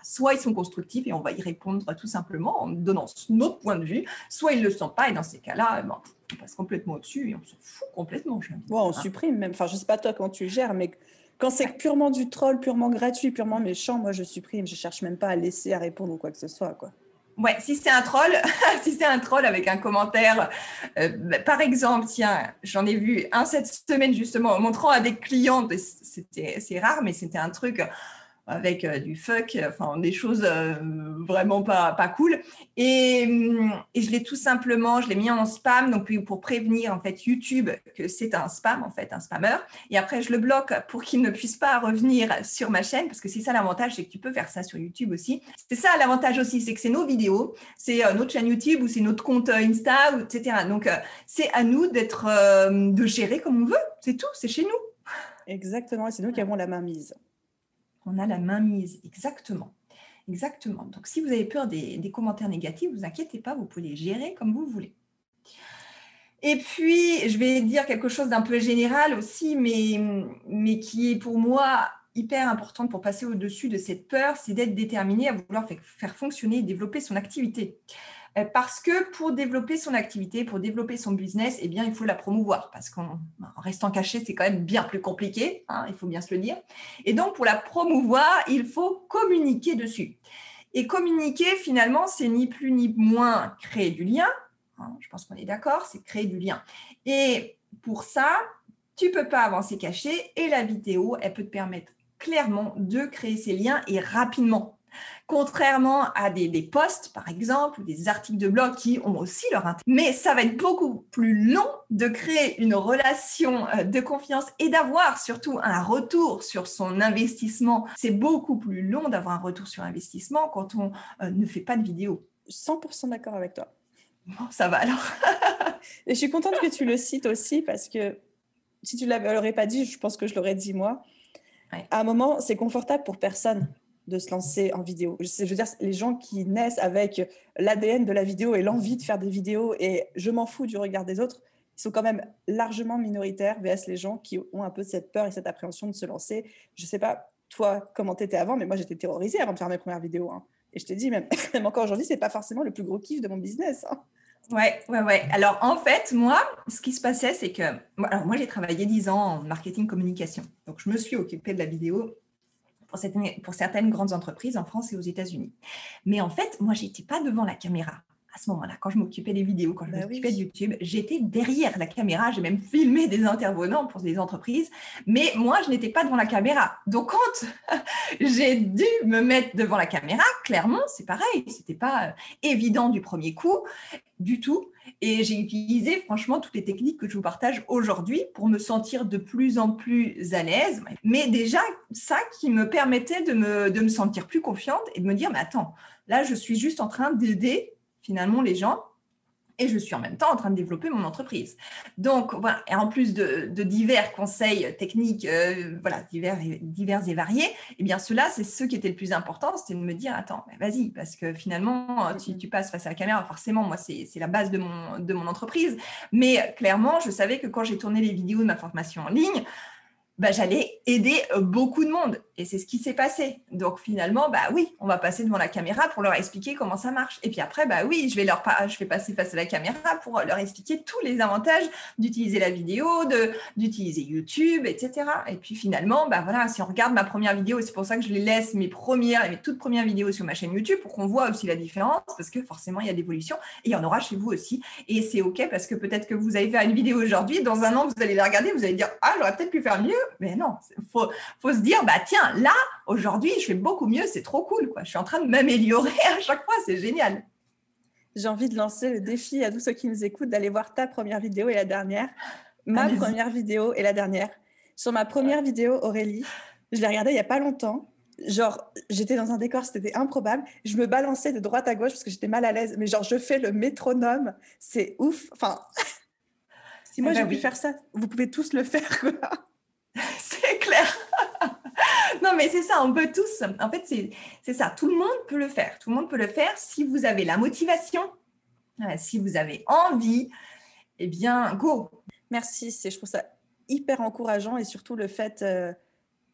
soit ils sont constructifs et on va y répondre tout simplement en donnant notre point de vue, soit ils ne le sont pas et dans ces cas-là, eh ben, on passe complètement au-dessus et on se fout complètement. on supprime même. Enfin, je ne sais pas toi quand tu gères, mais quand c'est purement du troll, purement gratuit, purement méchant, moi je supprime. Je cherche même pas à laisser à répondre ou quoi que ce soit. Quoi. Ouais, si c'est un troll, si c'est un troll avec un commentaire, euh, bah, par exemple, tiens, j'en ai vu un cette semaine justement, montrant à des clients, c'était c'est rare, mais c'était un truc avec euh, du fuck, enfin des choses euh, vraiment pas, pas cool. Et, hum, et je l'ai tout simplement, je l'ai mis en spam, donc pour prévenir en fait YouTube que c'est un spam, en fait, un spammer. Et après, je le bloque pour qu'il ne puisse pas revenir sur ma chaîne, parce que c'est ça l'avantage, c'est que tu peux faire ça sur YouTube aussi. C'est ça l'avantage aussi, c'est que c'est nos vidéos, c'est euh, notre chaîne YouTube ou c'est notre compte Insta, etc. Donc c'est à nous d'être, de gérer comme on veut, c'est tout, c'est chez nous. Exactement, et c'est nous qui avons la main mise on a la main mise. Exactement. Exactement. Donc, si vous avez peur des, commentaires négatifs, vous inquiétez pas, vous pouvez les gérer comme vous voulez. Et puis, je vais dire quelque chose d'un peu général aussi, mais, mais qui est pour moi hyper important pour passer au-dessus de cette peur, c'est d'être déterminé à vouloir faire fonctionner et développer son activité. Euh, parce que pour développer son activité, pour développer son business, eh bien, il faut la promouvoir parce qu'en restant caché, c'est quand même bien plus compliqué, hein, il faut bien se le dire. Et donc, pour la promouvoir, il faut communiquer dessus. Et communiquer, finalement, c'est ni plus ni moins créer du lien. Hein, je pense qu'on est d'accord, c'est créer du lien. Et pour ça, tu peux pas avancer caché et la vidéo, elle peut te permettre clairement de créer ces liens et rapidement. Contrairement à des, posts, par exemple, ou des articles de blog qui ont aussi leur intérêt. Mais ça va être beaucoup plus long de créer une relation euh, de confiance et d'avoir surtout un retour sur son investissement. C'est beaucoup plus long d'avoir un retour sur investissement quand on euh, ne fait pas de vidéo. 100% d'accord avec toi. Bon, ça va alors. et je suis contente que tu le cites aussi parce que si tu ne l'aurais pas dit, je pense que je l'aurais dit moi. À un moment, c'est confortable pour personne de se lancer en vidéo. Je, veux dire, les gens qui naissent avec l'ADN de la vidéo et l'envie de faire des vidéos et je m'en fous du regard des autres, ils sont quand même largement minoritaires vs les gens qui ont un peu cette peur et cette appréhension de se lancer. Je sais pas, toi, comment tu étais avant, mais moi, j'étais terrorisée avant de faire mes premières vidéos. Hein. Et je te dis, même, encore aujourd'hui, c'est pas forcément le plus gros kiff de mon business. Hein. Ouais, ouais, ouais. Alors, en fait, moi, ce qui se passait, c'est que alors, moi, j'ai travaillé 10 ans en marketing communication. Donc, je me suis occupée de la vidéo pour certaines, grandes entreprises en France et aux États-Unis. Mais en fait, moi, j'étais pas devant la caméra à ce moment-là, quand je m'occupais des vidéos, quand je bah m'occupais de YouTube, j'étais derrière la caméra. J'ai même filmé des intervenants pour des entreprises, mais moi, je n'étais pas devant la caméra. Donc, quand j'ai dû me mettre devant la caméra, clairement, c'est pareil. C'était pas euh, évident du premier coup, du tout. Et j'ai utilisé franchement toutes les techniques que je vous partage aujourd'hui pour me sentir de plus en plus à l'aise. Mais déjà, ça qui me permettait de me, de me sentir plus confiante et de me dire, mais attends, là, je suis juste en train d'aider finalement les gens et je suis en même temps en train de développer mon entreprise. Donc, voilà, et en plus de, divers conseils techniques, euh, voilà, divers et, divers et variés, eh bien, cela, c'est ce qui était le plus important, c'était de me dire, attends, vas-y, parce que finalement, tu, tu, passes face à la caméra, forcément, moi, c'est la base de mon, de mon entreprise, mais clairement, je savais que quand j'ai tourné les vidéos de ma formation en ligne, bah, j'allais aider euh, beaucoup de monde. Et c'est ce qui s'est passé. Donc finalement, bah oui, on va passer devant la caméra pour leur expliquer comment ça marche. Et puis après, bah oui, je vais leur je vais passer face à la caméra pour leur expliquer tous les avantages d'utiliser la vidéo, d'utiliser YouTube, etc. Et puis finalement, bah voilà, si on regarde ma première vidéo, c'est pour ça que je les laisse mes premières, mes toutes premières vidéos sur ma chaîne YouTube pour qu'on voit aussi la différence, parce que forcément il y a des évolutions et il y en aura chez vous aussi. Et c'est ok parce que peut-être que vous allez faire une vidéo aujourd'hui, dans un an vous allez la regarder, vous allez dire ah j'aurais peut-être pu faire mieux, mais non, faut faut se dire bah tiens là, aujourd'hui, je fais beaucoup mieux, c'est trop cool. Quoi. Je suis en train de m'améliorer à chaque fois, c'est génial. J'ai envie de lancer le défi à tous ceux qui nous écoutent d'aller voir ta première vidéo et la dernière, ma première vidéo et la dernière. Sur ma première vidéo, Aurélie, je l'ai regardée il n'y a pas longtemps. Genre, j'étais dans un décor, c'était improbable. Je me balançais de droite à gauche parce que j'étais mal à l'aise. Mais genre, je fais le métronome. C'est ouf. Enfin, si moi eh ben j'ai pu faire ça, vous pouvez tous le faire. C'est clair. Non, mais c'est ça, on peut tous. En fait, c'est ça. Tout le monde peut le faire. Tout le monde peut le faire si vous avez la motivation, euh, si vous avez envie. Eh bien, go. Merci. Je trouve ça hyper encourageant et surtout le fait, euh,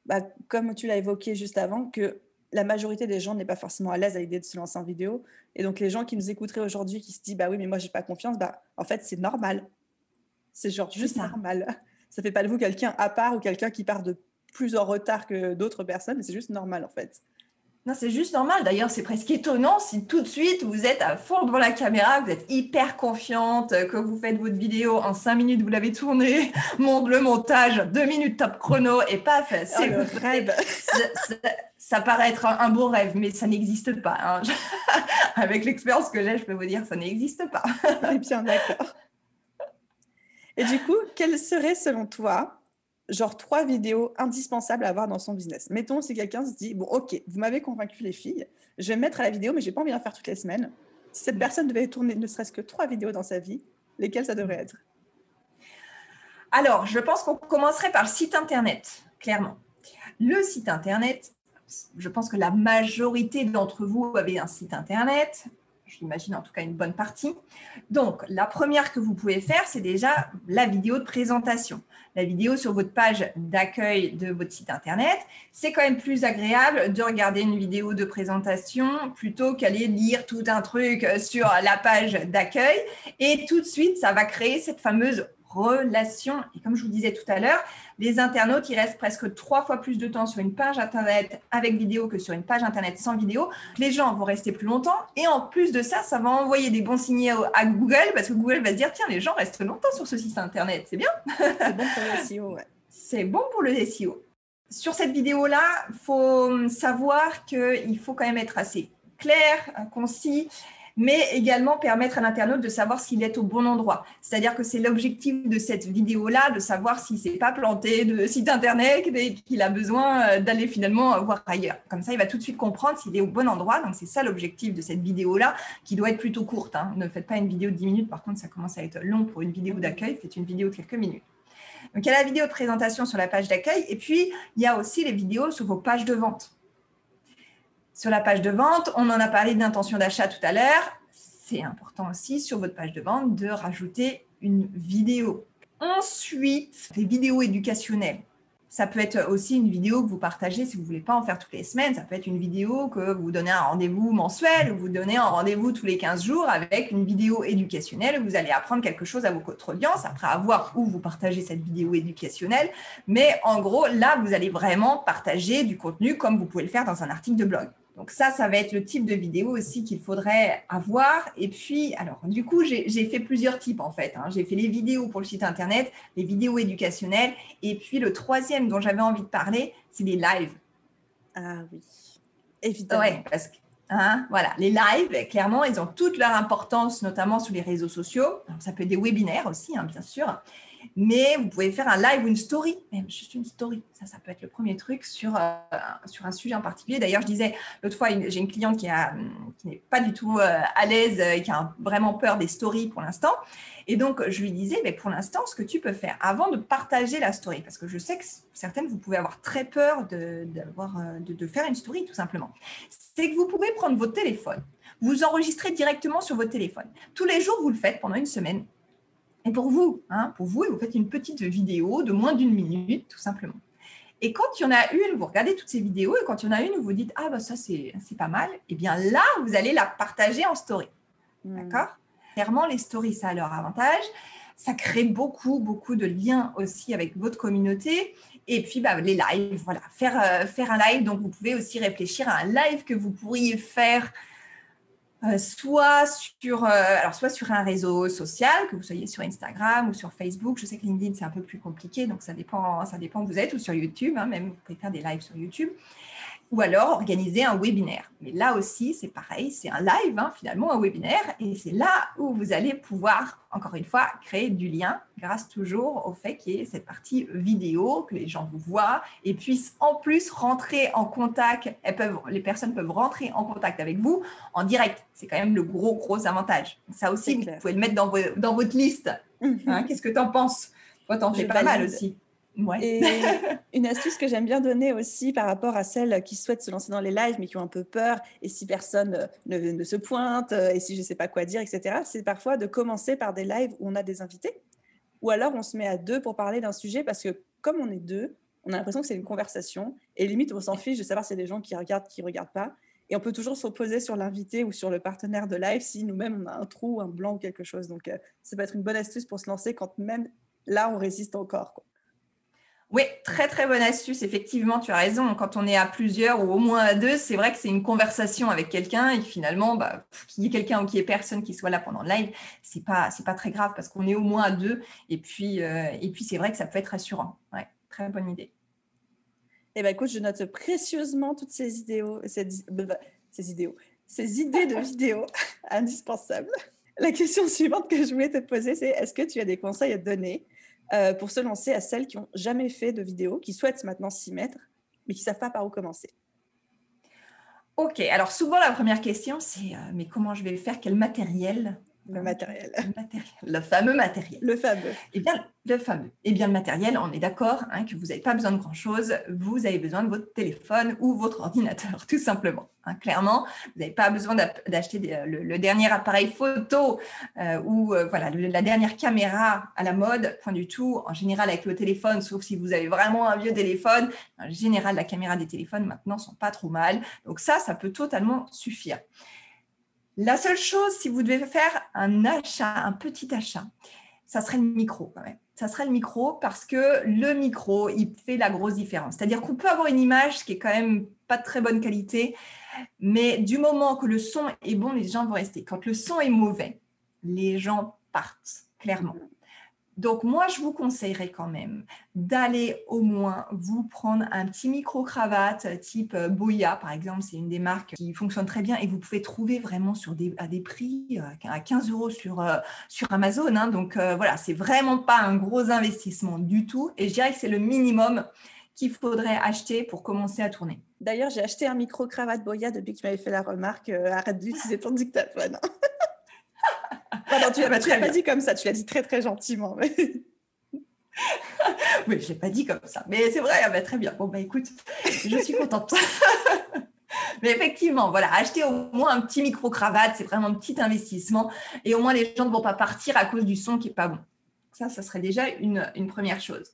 bah, comme tu l'as évoqué juste avant, que la majorité des gens n'est pas forcément à l'aise à l'idée de se lancer en vidéo. Et donc, les gens qui nous écouteraient aujourd'hui, qui se disent, bah oui, mais moi, j'ai pas confiance, bah, en fait, c'est normal. C'est genre juste normal. Ça fait pas de vous quelqu'un à part ou quelqu'un qui part de plus en retard que d'autres personnes, mais c'est juste normal en fait. Non, c'est juste normal. D'ailleurs, c'est presque étonnant si tout de suite vous êtes à fond devant la caméra, vous êtes hyper confiante, que vous faites votre vidéo en cinq minutes, vous l'avez tournée, monte le montage, deux minutes top chrono et paf, c'est le rêve. Ça, ça, paraît être un, beau rêve, mais ça n'existe pas. Hein. Avec l'expérience que j'ai, je peux vous dire, ça n'existe pas. On est bien d'accord. Et du coup, quelle serait selon toi genre trois vidéos indispensables à avoir dans son business. Mettons si quelqu'un se dit, bon, ok, vous m'avez convaincu les filles, je vais me mettre à la vidéo, mais j'ai pas envie d'en faire toutes les semaines. Si cette mm. personne devait tourner ne serait-ce que trois vidéos dans sa vie, lesquelles ça devrait être? Alors, je pense qu'on commencerait par le site Internet, clairement. Le site Internet, je pense que la majorité d'entre vous avez un site Internet j'imagine en tout cas une bonne partie. Donc, la première que vous pouvez faire, c'est déjà la vidéo de présentation. La vidéo sur votre page d'accueil de votre site Internet. C'est quand même plus agréable de regarder une vidéo de présentation plutôt qu'aller lire tout un truc sur la page d'accueil. Et tout de suite, ça va créer cette fameuse relation. Et comme je vous disais tout à l'heure, les internautes, ils restent presque trois fois plus de temps sur une page Internet avec vidéo que sur une page Internet sans vidéo. Les gens vont rester plus longtemps. Et en plus de ça, ça va envoyer des bons signaux à Google parce que Google va se dire, tiens, les gens restent longtemps sur ce site Internet. C'est bien. C'est bon pour le SEO, ouais. C'est bon pour le SEO. Sur cette vidéo-là, il faut savoir qu'il faut quand même être assez clair, concis mais également permettre à l'internaute de savoir s'il est au bon endroit. C'est-à-dire que c'est l'objectif de cette vidéo-là, de savoir s'il ne s'est pas planté de site internet et qu'il a besoin euh, d'aller finalement voir ailleurs. Comme ça, il va tout de suite comprendre s'il est au bon endroit. Donc, c'est ça l'objectif de cette vidéo-là, qui doit être plutôt courte. Hein. Ne faites pas une vidéo de 10 minutes, par contre, ça commence à être long pour une vidéo d'accueil. Faites une vidéo de quelques minutes. Donc, il y a la vidéo de présentation sur la page d'accueil et puis il y a aussi les vidéos sur vos pages de vente sur la page de vente. On en a parlé d'intention d'achat tout à l'heure. C'est important aussi sur votre page de vente de rajouter une vidéo. Ensuite, les vidéos éducationnelles. Ça peut être aussi une vidéo que vous partagez si vous ne voulez pas en faire toutes les semaines. Ça peut être une vidéo que vous donnez un rendez-vous mensuel ou vous donnez un rendez-vous tous les 15 jours avec une vidéo éducationnelle vous allez apprendre quelque chose à votre audience après avoir où vous partagez cette vidéo éducationnelle. Mais en gros, là, vous allez vraiment partager du contenu comme vous pouvez le faire dans un article de blog. Donc ça, ça va être le type de vidéo aussi qu'il faudrait avoir. Et puis, alors, du coup, j'ai fait plusieurs types en fait. Hein. J'ai fait les vidéos pour le site internet, les vidéos éducationnelles. Et puis, le troisième dont j'avais envie de parler, c'est les lives. Ah oui, évidemment. Oui, parce que Hein, voilà, les lives, clairement, ils ont toute leur importance, notamment sur les réseaux sociaux. ça peut être des webinaires aussi, hein, bien sûr mais vous pouvez faire un live ou une story, même juste une story. Ça, ça peut être le premier truc sur, euh, sur un sujet en particulier. D'ailleurs, je disais l'autre fois, j'ai une cliente qui, n'est pas du tout euh, à l'aise et qui a vraiment peur des stories pour l'instant. Et donc, je lui disais, mais pour l'instant, ce que tu peux faire avant de partager la story, parce que je sais que certaines, vous pouvez avoir très peur de, euh, de, de faire une story, tout simplement, c'est que vous pouvez prendre votre téléphone, vous enregistrez directement sur votre téléphone. Tous les jours, vous le faites pendant une semaine et pour vous, hein, pour vous, vous faites une petite vidéo de moins d'une minute, tout simplement. Et quand il y en a une, vous regardez toutes ces vidéos, et quand il y en a une, vous dites Ah, bah ça, c'est pas mal, et eh bien là, vous allez la partager en story. Hmm. D'accord? Clairement, les stories, ça a leur avantage. Ça crée beaucoup, beaucoup de liens aussi avec votre communauté. Et puis, bah, les lives, voilà, faire, euh, faire un live. Donc, vous pouvez aussi réfléchir à un live que vous pourriez faire euh, soit, sur, euh, soit sur un réseau social, que vous soyez sur Instagram ou sur Facebook. Je sais que LinkedIn, c'est un peu plus compliqué, donc ça dépend, ça dépend où vous êtes, ou sur YouTube, hein, même vous pouvez faire des lives sur YouTube ou alors organiser un webinaire. Mais là aussi, c'est pareil, c'est un live, hein, finalement, un webinaire, et c'est là où vous allez pouvoir, encore une fois, créer du lien grâce toujours au fait qu'il y ait cette partie vidéo, que les gens vous voient et puissent en plus rentrer en contact, elles peuvent, les personnes peuvent rentrer en contact avec vous en direct. C'est quand même le gros, gros avantage. Ça aussi, vous pouvez le mettre dans, dans votre liste. Mhm. Hein, qu'est-ce que tu en penses? Toi, t'en fais pas mal aussi. Et une astuce que j'aime bien donner aussi par rapport à celles qui souhaitent se lancer dans les lives mais qui ont un peu peur et si personne euh, ne, ne se pointe euh, et si je ne sais pas quoi dire, etc., c'est parfois de commencer par des lives où on a des invités ou alors on se met à deux pour parler d'un sujet parce que comme on est deux, on a l'impression que c'est une conversation et limite on s'en fiche de savoir s'il y a des gens qui regardent, qui ne regardent pas. Et on peut toujours s'opposer sur l'invité ou sur le partenaire de live si nous-mêmes on a un trou, un blanc ou quelque chose. Donc euh, ça peut être une bonne astuce pour se lancer quand même là on résiste encore. Quoi. Oui, très très bonne astuce. Effectivement, tu as raison. Quand on est à plusieurs ou au moins à deux, c'est vrai que c'est une conversation avec quelqu'un et finalement, bah, qu'il y ait quelqu'un ou qu'il y ait personne qui soit là pendant le live, c'est pas c'est pas très grave parce qu'on est au moins à deux. Et puis euh, et puis c'est vrai que ça peut être rassurant. Très bonne idée. Eh ben écoute, je note précieusement toutes ces idées, ces, ces idées, ces idées de vidéos indispensables. La question suivante que je voulais te poser, c'est est-ce que tu as des conseils à donner euh, pour se lancer à celles qui n'ont jamais fait de vidéo, qui souhaitent maintenant s'y mettre, mais qui ne savent pas par où commencer. Ok, alors souvent la première question, c'est euh, mais comment je vais le faire? Quel matériel le matériel. le, fameux matériel. Le fameux. Eh bien, le fameux. Eh bien, le matériel, on est d'accord hein, que vous n'avez pas besoin de grand-chose. Vous avez besoin de votre téléphone ou votre ordinateur, tout simplement. Hein. clairement, vous n'avez pas besoin d'acheter le, dernier appareil photo euh, ou euh, voilà, la dernière caméra à la mode, point du tout. En général, avec le téléphone, sauf si vous avez vraiment un vieux téléphone, en général, la caméra des téléphones maintenant sont pas trop mal. Donc ça, ça peut totalement suffire. La seule chose, si vous devez faire un achat, un petit achat, ça serait le micro quand même. Ça serait le micro parce que le micro, il fait la grosse différence. C'est-à-dire qu'on peut avoir une image qui est quand même pas de très bonne qualité, mais du moment que le son est bon, les gens vont rester. Quand le son est mauvais, les gens partent, clairement. Donc moi, je vous conseillerais quand même d'aller au moins vous prendre un petit micro-cravate type euh, Boya, par exemple. C'est une des marques qui fonctionne très bien et vous pouvez trouver vraiment à des prix euh, à 15 euros sur, euh, Amazon. Hein. Donc voilà, c'est vraiment pas un gros investissement du tout. Et je dirais que c'est le minimum qu'il faudrait acheter pour commencer à tourner. D'ailleurs, j'ai acheté un micro-cravate Boya depuis que tu m'avais fait la remarque arrête d'utiliser ton dictaphone. Tu ne l'as pas dit comme ça, tu l'as dit très très gentiment. oui, je ne l'ai pas dit comme ça. Mais c'est vrai, ah bah, très bien. Bon, bah écoute, je suis contente. Mais effectivement, voilà, acheter au moins un petit micro-cravate, c'est vraiment un petit investissement. Et au moins, les gens ne vont pas partir à cause du son qui n'est pas bon. Ça, ça serait déjà une, une première chose.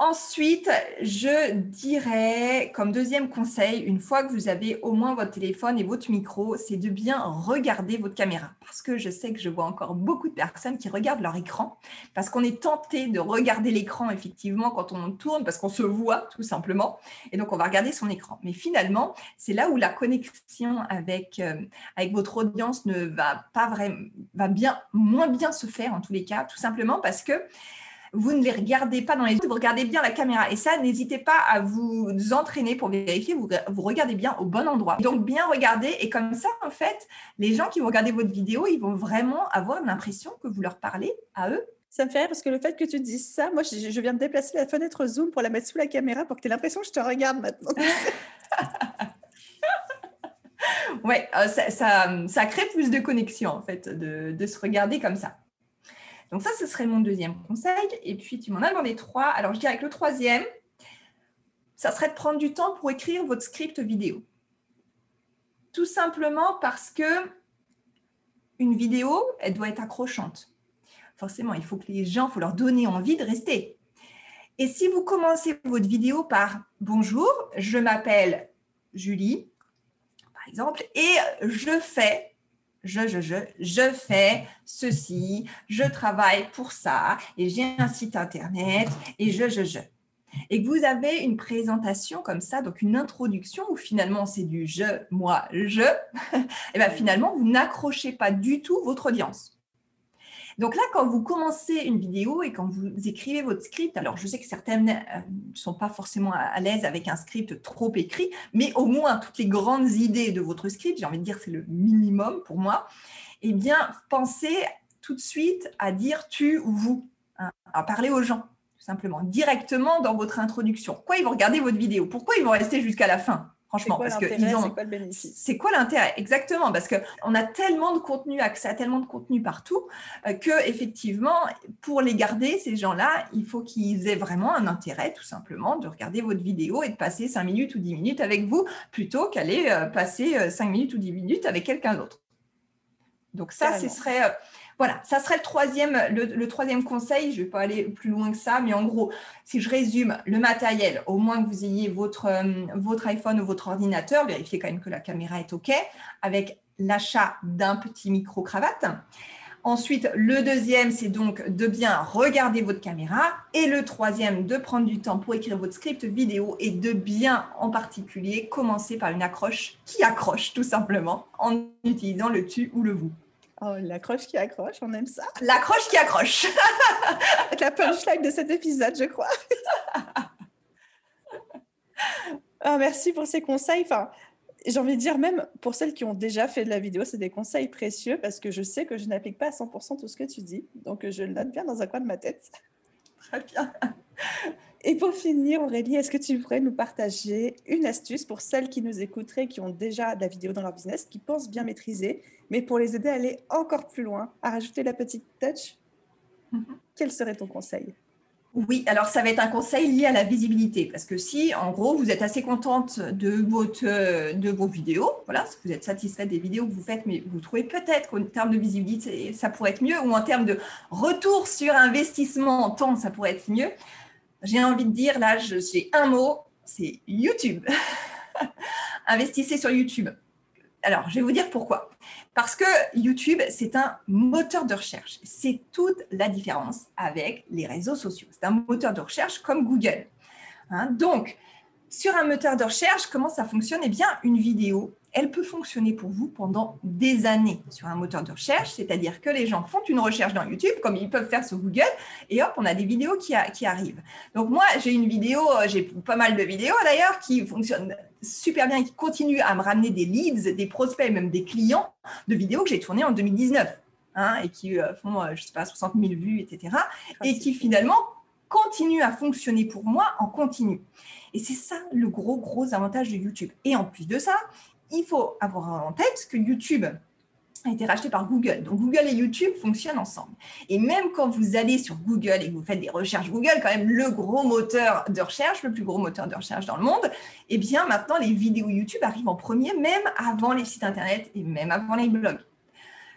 Ensuite, je dirais, comme deuxième conseil, une fois que vous avez au moins votre téléphone et votre micro, c'est de bien regarder votre caméra. Parce que je sais que je vois encore beaucoup de personnes qui regardent leur écran, parce qu'on est tenté de regarder l'écran, effectivement, quand on tourne, parce qu'on se voit, tout simplement. Et donc, on va regarder son écran. Mais finalement, c'est là où la connexion avec, euh, avec votre audience ne va pas vraiment, va bien, moins bien se faire, en tous les cas, tout simplement parce que vous ne les regardez pas dans les yeux, vous regardez bien la caméra. Et ça, n'hésitez pas à vous entraîner pour vérifier, vous, vous regardez bien au bon endroit. Donc, bien regarder. Et comme ça, en fait, les gens qui vont regarder votre vidéo, ils vont vraiment avoir l'impression que vous leur parlez à eux. Ça me fait rire parce que le fait que tu dises ça, moi, je, viens de déplacer la fenêtre Zoom pour la mettre sous la caméra pour que tu aies l'impression que je te regarde maintenant. ouais, euh, ça, ça, crée plus de connexion, en fait, de, de se regarder comme ça. Donc ça, ce serait mon deuxième conseil. Et puis, tu m'en as demandé trois. Alors, je dirais que le troisième, ça serait de prendre du temps pour écrire votre script vidéo. Tout simplement parce que une vidéo, elle doit être accrochante. Forcément, il faut que les gens, il faut leur donner envie de rester. Et si vous commencez votre vidéo par Bonjour, je m'appelle Julie, par exemple, et je fais je, je, je, je fais ceci, je travaille pour ça, et j'ai un site internet, et je, je, je. Et que vous avez une présentation comme ça, donc une introduction où finalement c'est du je, moi, je, et bien finalement vous n'accrochez pas du tout votre audience. Donc là, quand vous commencez une vidéo et quand vous écrivez votre script, alors je sais que certaines ne euh, sont pas forcément à l'aise avec un script trop écrit, mais au moins toutes les grandes idées de votre script, j'ai envie de dire c'est le minimum pour moi, eh bien pensez tout de suite à dire tu ou vous, hein, à parler aux gens, tout simplement, directement dans votre introduction. Pourquoi ils vont regarder votre vidéo? Pourquoi ils vont rester jusqu'à la fin? Franchement, parce que ils ont. C'est quoi le bénéfice? C'est quoi l'intérêt? Exactement, parce que on a tellement de contenu, accès à tellement de contenu partout, euh, que effectivement, pour les garder ces gens-là, il faut qu'ils aient vraiment un intérêt, tout simplement, de regarder votre vidéo et de passer 5 minutes ou 10 minutes avec vous, plutôt qu'aller euh, passer 5 euh, minutes ou 10 minutes avec quelqu'un d'autre. Donc ça, ce serait voilà, ça serait le troisième, conseil. Je ne vais pas aller plus loin que ça, mais en gros, si je résume le matériel, au moins que vous ayez votre, euh, votre iPhone ou votre ordinateur, vérifiez quand même que la caméra est OK, avec l'achat d'un petit micro-cravate. Ensuite, le deuxième, c'est donc de bien regarder votre caméra. Et le troisième, de prendre du temps pour écrire votre script vidéo et de bien, en particulier, commencer par une accroche qui accroche tout simplement en utilisant le tu ou le vous. Oh, l'accroche qui accroche, on aime ça. L'accroche qui accroche. la punchline de cet épisode, je crois. Ah, merci pour ces conseils. Enfin, j'ai envie de dire, même pour celles qui ont déjà fait de la vidéo, c'est des conseils précieux parce que je sais que je n'applique pas à 100% tout ce que tu dis. Donc, je le note bien dans un coin de ma tête. Très bien. Et pour finir, Aurélie, est-ce que tu pourrais nous partager une astuce pour celles qui nous écouteraient, qui ont déjà de la vidéo dans leur business, qui pensent bien maîtriser, mais pour les aider à aller encore plus loin, à rajouter la petite touch? Mm-hmm. Quel serait ton conseil? Oui, alors ça va être un conseil lié à la visibilité, parce que si, en gros, vous êtes assez contente de, votre, de vos vidéos, voilà, si vous êtes satisfait des vidéos que vous faites, mais vous trouvez peut-être qu'en termes de visibilité, ça pourrait être mieux, ou en termes de retour sur investissement en temps, ça pourrait être mieux, j'ai envie de dire, là, j'ai un mot, c'est YouTube. Investissez sur YouTube. Alors, je vais vous dire pourquoi. Parce que YouTube, c'est un moteur de recherche. C'est toute la différence avec les réseaux sociaux. C'est un moteur de recherche comme Google. Hein. Donc, sur un moteur de recherche, comment ça fonctionne? Eh bien, une vidéo, elle peut fonctionner pour vous pendant des années sur un moteur de recherche, c'est-à-dire que les gens font une recherche dans YouTube, comme ils peuvent faire sur Google, et hop, on a des vidéos qui, qui arrivent. Donc moi, j'ai une vidéo, euh, j'ai pas mal de vidéos d'ailleurs, qui fonctionnent super bien et qui continuent à me ramener des leads, des prospects, même des clients de vidéos que j'ai tournées en 2019, hein, et qui euh, font, euh, je sais pas, 60 000 vues, etc., et qui finalement continuent à fonctionner pour moi en continu. Et c'est ça le gros, gros avantage de YouTube. Et en plus de ça, il faut avoir en tête que YouTube a été racheté par Google. Donc Google et YouTube fonctionnent ensemble. Et même quand vous allez sur Google et que vous faites des recherches Google, quand même le gros moteur de recherche, le plus gros moteur de recherche dans le monde, eh bien maintenant les vidéos YouTube arrivent en premier, même avant les sites internet et même avant les blogs.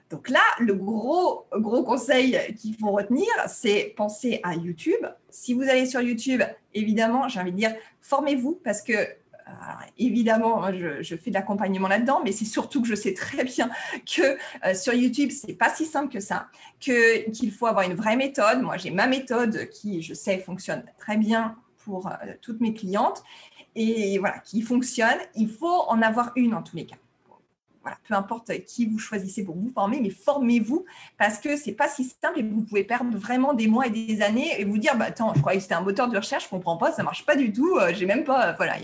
Donc là, le gros, gros conseil qu'il faut retenir, c'est penser à YouTube. Si vous allez sur YouTube, évidemment, j'ai envie de dire, formez-vous parce que évidemment, je, fais de l'accompagnement là-dedans, mais c'est surtout que je sais très bien que euh, sur YouTube, c'est pas si simple que ça, qu'il faut avoir une vraie méthode. Moi, j'ai ma méthode qui, je sais, fonctionne très bien pour euh, toutes mes clientes et voilà, qui fonctionne. Il faut en avoir une en tous les cas voilà, peu importe qui vous choisissez pour vous former, mais formez-vous parce que c'est pas si simple et vous pouvez perdre vraiment des mois et des années et vous dire bah, attends, je croyais que c'était un moteur de recherche, je comprends pas, ça marche pas du tout, euh, j'ai même pas, voilà,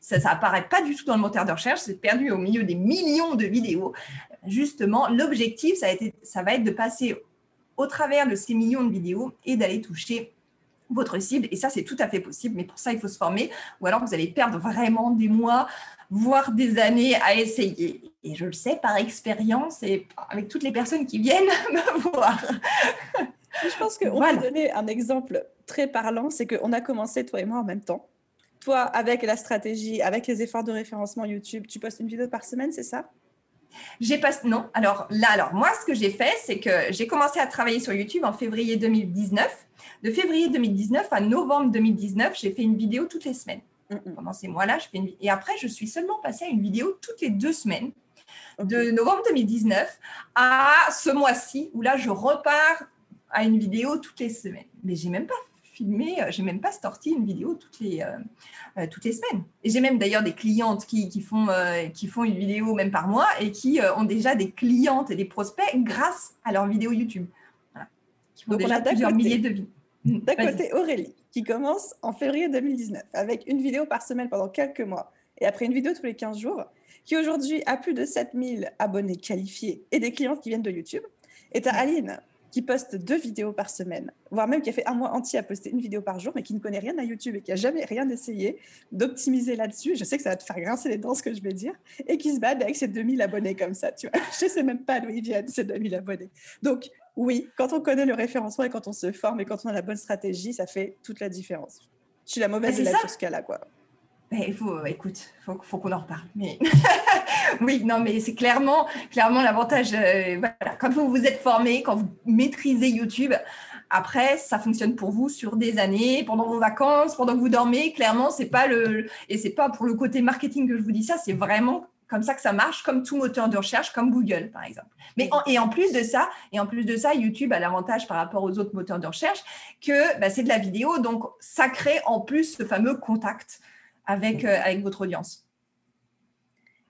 ça, ça apparaît pas du tout dans le moteur de recherche, c'est perdu au milieu des millions de vidéos. Justement, l'objectif, ça va être de passer au travers de ces millions de vidéos et d'aller toucher votre cible. Et ça, c'est tout à fait possible, mais pour ça, il faut se former. Ou alors, vous allez perdre vraiment des mois, voire des années à essayer. Et je le sais par expérience et avec toutes les personnes qui viennent me voir. Je pense qu'on voilà. peut donner un exemple très parlant, c'est qu'on a commencé, toi et moi, en même temps. Toi, avec la stratégie, avec les efforts de référencement YouTube, tu postes une vidéo par semaine, c'est ça? J'ai pas non. Alors là, alors moi, ce que j'ai fait, c'est que j'ai commencé à travailler sur YouTube en février 2019. De février 2019 à novembre 2019, j'ai fait une vidéo toutes les semaines. Pendant ces mois-là, je fais une... et après, je suis seulement passée à une vidéo toutes les deux semaines, de novembre 2019 à ce mois-ci, où là, je repars à une vidéo toutes les semaines. Mais j'ai même pas filmé, euh, j'ai même pas sorti une vidéo toutes les, euh, euh, toutes les semaines. Et j'ai même d'ailleurs des clientes qui, qui font, qui font une vidéo même par mois et qui ont déjà des clientes et des prospects grâce à leur vidéo YouTube. Voilà. Qui font déjà plusieurs milliers de vies. D'un côté, Aurélie, qui commence en février 2019 avec une vidéo par semaine pendant quelques mois et après une vidéo tous les 15 jours, qui aujourd'hui a plus de 7000 abonnés qualifiés et des clientes qui viennent de YouTube. Et tu as Aline, qui poste deux vidéos par semaine, voire même qui a fait un mois entier à poster une vidéo par jour, mais qui ne connaît rien à YouTube et qui a jamais rien essayé d'optimiser là-dessus. Je sais que ça va te faire grincer les dents ce que je vais dire, et qui se bat avec ses 2000 abonnés comme ça. Tu vois, je sais même pas d'où ils viennent ces 2000 abonnés. Donc oui, quand on connaît le référencement et quand on se forme et quand on a la bonne stratégie, ça fait toute la différence. Je suis la mauvaise élève sur ce cas-là, quoi. Il faut, écoute, faut, faut qu'on en reparle. Mais oui, non, mais c'est clairement, clairement l'avantage. Euh, voilà, quand vous vous êtes formé, quand vous maîtrisez YouTube, après, ça fonctionne pour vous sur des années, pendant vos vacances, pendant que vous dormez. Clairement, c'est pas le et c'est pas pour le côté marketing que je vous dis ça. C'est vraiment comme ça que ça marche, comme tout moteur de recherche, comme Google par exemple. Mais et en plus de ça, et en plus de ça, YouTube a l'avantage par rapport aux autres moteurs de recherche que bah, c'est de la vidéo, donc ça crée en plus ce fameux contact avec, euh, avec votre audience.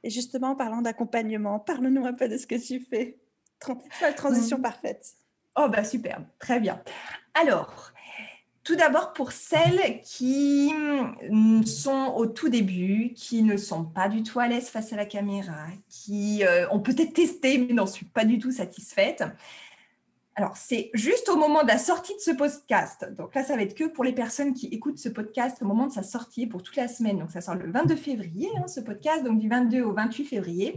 Et justement, en parlant d'accompagnement, parle-nous un peu de ce que tu fais. La transition mmh. parfaite. Oh, bah superbe, très bien. Alors, tout d'abord, pour celles qui mm, sont au tout début, qui ne sont pas du tout à l'aise face à la caméra, qui euh, ont peut-être testé mais n'en sont pas du tout satisfaites. Alors, c'est juste au moment de la sortie de ce podcast. Donc là, ça va être que pour les personnes qui écoutent ce podcast au moment de sa sortie pour toute la semaine. Donc, ça sort le 22 février, hein, ce podcast, donc du 22 au 28 février.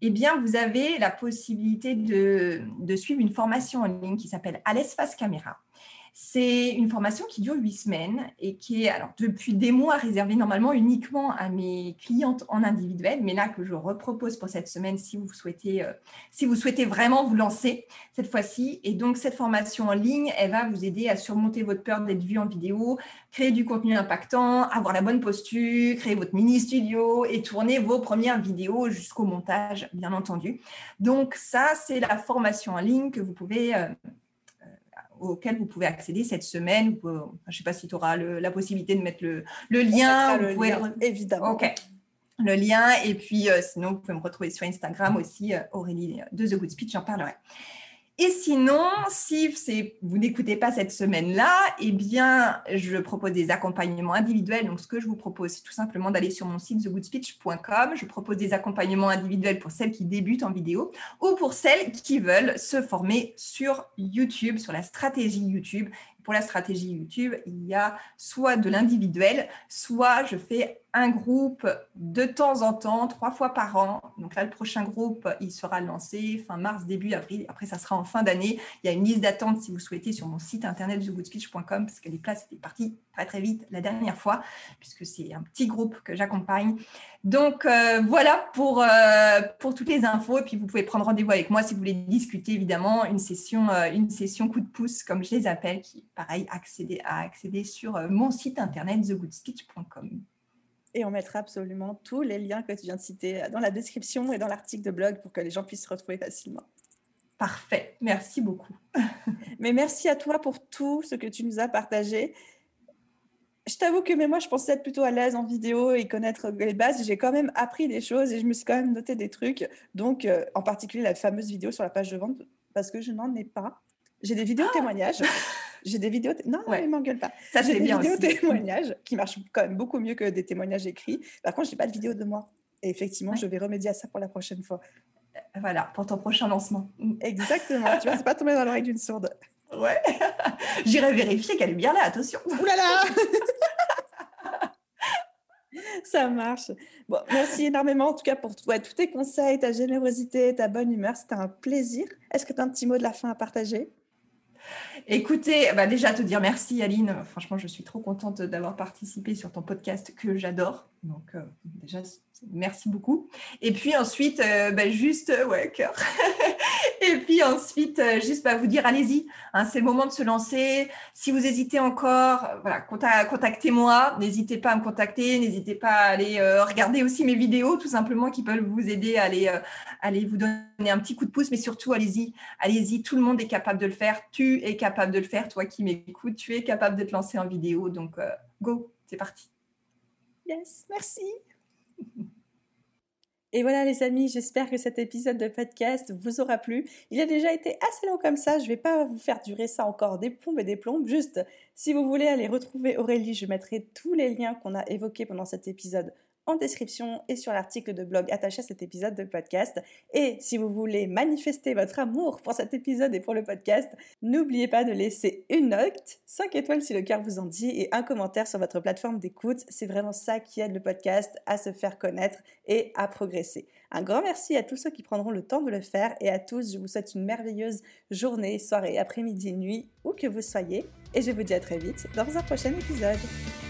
Eh bien, vous avez la possibilité de, de suivre une formation en ligne qui s'appelle À face caméra. C'est une formation qui dure huit semaines et qui est alors depuis des mois réservée normalement uniquement à mes clientes en individuel, mais là que je repropose pour cette semaine si vous souhaitez, euh, si vous souhaitez vraiment vous lancer cette fois-ci. Et donc cette formation en ligne, elle va vous aider à surmonter votre peur d'être vu en vidéo, créer du contenu impactant, avoir la bonne posture, créer votre mini studio et tourner vos premières vidéos jusqu'au montage, bien entendu. Donc ça, c'est la formation en ligne que vous pouvez euh, auquel vous pouvez accéder cette semaine. je ne sais pas si tu auras la possibilité de mettre le, lien. évidemment. OK. Le lien. Et puis, euh, sinon, vous pouvez me retrouver sur Instagram aussi, euh, Aurélie de The Good Speech, j'en parlerai. Et sinon, si vous n'écoutez pas cette semaine-là, eh bien, je propose des accompagnements individuels. Donc, ce que je vous propose, c'est tout simplement d'aller sur mon site thegoodspeech.com. Je propose des accompagnements individuels pour celles qui débutent en vidéo ou pour celles qui veulent se former sur YouTube, sur la stratégie YouTube. Pour la stratégie YouTube, il y a soit de l'individuel, soit je fais un groupe de temps en temps, trois fois par an. Donc là, le prochain groupe, il sera lancé fin mars, début avril. Après, ça sera en fin d'année. Il y a une liste d'attente si vous souhaitez sur mon site internet thegoodspeech.com parce que les places étaient parties très très vite la dernière fois puisque c'est un petit groupe que j'accompagne. Donc euh, voilà pour, euh, pour toutes les infos. Et puis vous pouvez prendre rendez-vous avec moi si vous voulez discuter évidemment une session, euh, une session coup de pouce comme je les appelle qui, pareil, accéder, à accéder sur mon site internet thegoodspeech.com. Et on mettra absolument tous les liens que tu viens de citer dans la description et dans l'article de blog pour que les gens puissent se retrouver facilement. Parfait, merci beaucoup. Mais merci à toi pour tout ce que tu nous as partagé. Je t'avoue que mais moi, je pensais être plutôt à l'aise en vidéo et connaître les bases. J'ai quand même appris des choses et je me suis quand même noté des trucs. Donc, euh, en particulier la fameuse vidéo sur la page de vente, parce que je n'en ai pas. J'ai des vidéos ah témoignages. J'ai des vidéos. Non, ouais. ne m'engueule pas. Ça, c'est bien. Des vidéos témoignages qui marchent quand même beaucoup mieux que des témoignages écrits. Par contre, je n'ai pas de vidéo de moi. Et effectivement, je vais remédier à ça pour la prochaine fois. Euh, voilà, pour ton prochain lancement. Exactement. tu vois, c'est pas tomber dans l'oreille d'une sourde. Ouais. J'irai vérifier qu'elle est bien là, attention. Ouh là là Ça marche. Bon, merci énormément en tout cas pour tous tes conseils, ta générosité, ta bonne humeur. C'était un plaisir. Est-ce que tu as un petit mot de la fin à partager? Écoutez, bah déjà te dire merci Aline. Franchement, je suis trop contente d'avoir participé sur ton podcast que j'adore. Donc euh, déjà, merci beaucoup. Et puis ensuite, euh, bah, juste, euh, ouais, cœur. Et puis ensuite, juste bah, vous dire, allez-y, hein, c'est le moment de se lancer. Si vous hésitez encore, voilà, contactez-moi. N'hésitez pas à me contacter. N'hésitez pas à aller regarder aussi mes vidéos, tout simplement, qui peuvent vous aider à aller, aller vous donner un petit coup de pouce. Mais surtout, allez-y, allez-y. Tout le monde est capable de le faire. Tu es capable de le faire. Toi qui m'écoutes, tu es capable de te lancer en vidéo. Donc, go, c'est parti. Yes, merci. Et voilà les amis, j'espère que cet épisode de podcast vous aura plu. Il a déjà été assez long comme ça, je ne vais pas vous faire durer ça encore des plombes et des plombes. Juste, si vous voulez aller retrouver Aurélie, je mettrai tous les liens qu'on a évoqués pendant cet épisode en description et sur l'article de blog attaché à cet épisode de podcast. Et si vous voulez manifester votre amour pour cet épisode et pour le podcast, n'oubliez pas de laisser une note, 5 étoiles si le cœur vous en dit, et un commentaire sur votre plateforme d'écoute. C'est vraiment ça qui aide le podcast à se faire connaître et à progresser. Un grand merci à tous ceux qui prendront le temps de le faire et à tous, je vous souhaite une merveilleuse journée, soirée, après-midi, nuit, où que vous soyez. Et je vous dis à très vite dans un prochain épisode.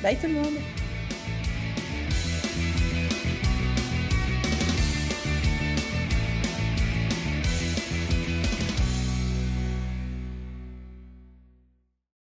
Bye tout le monde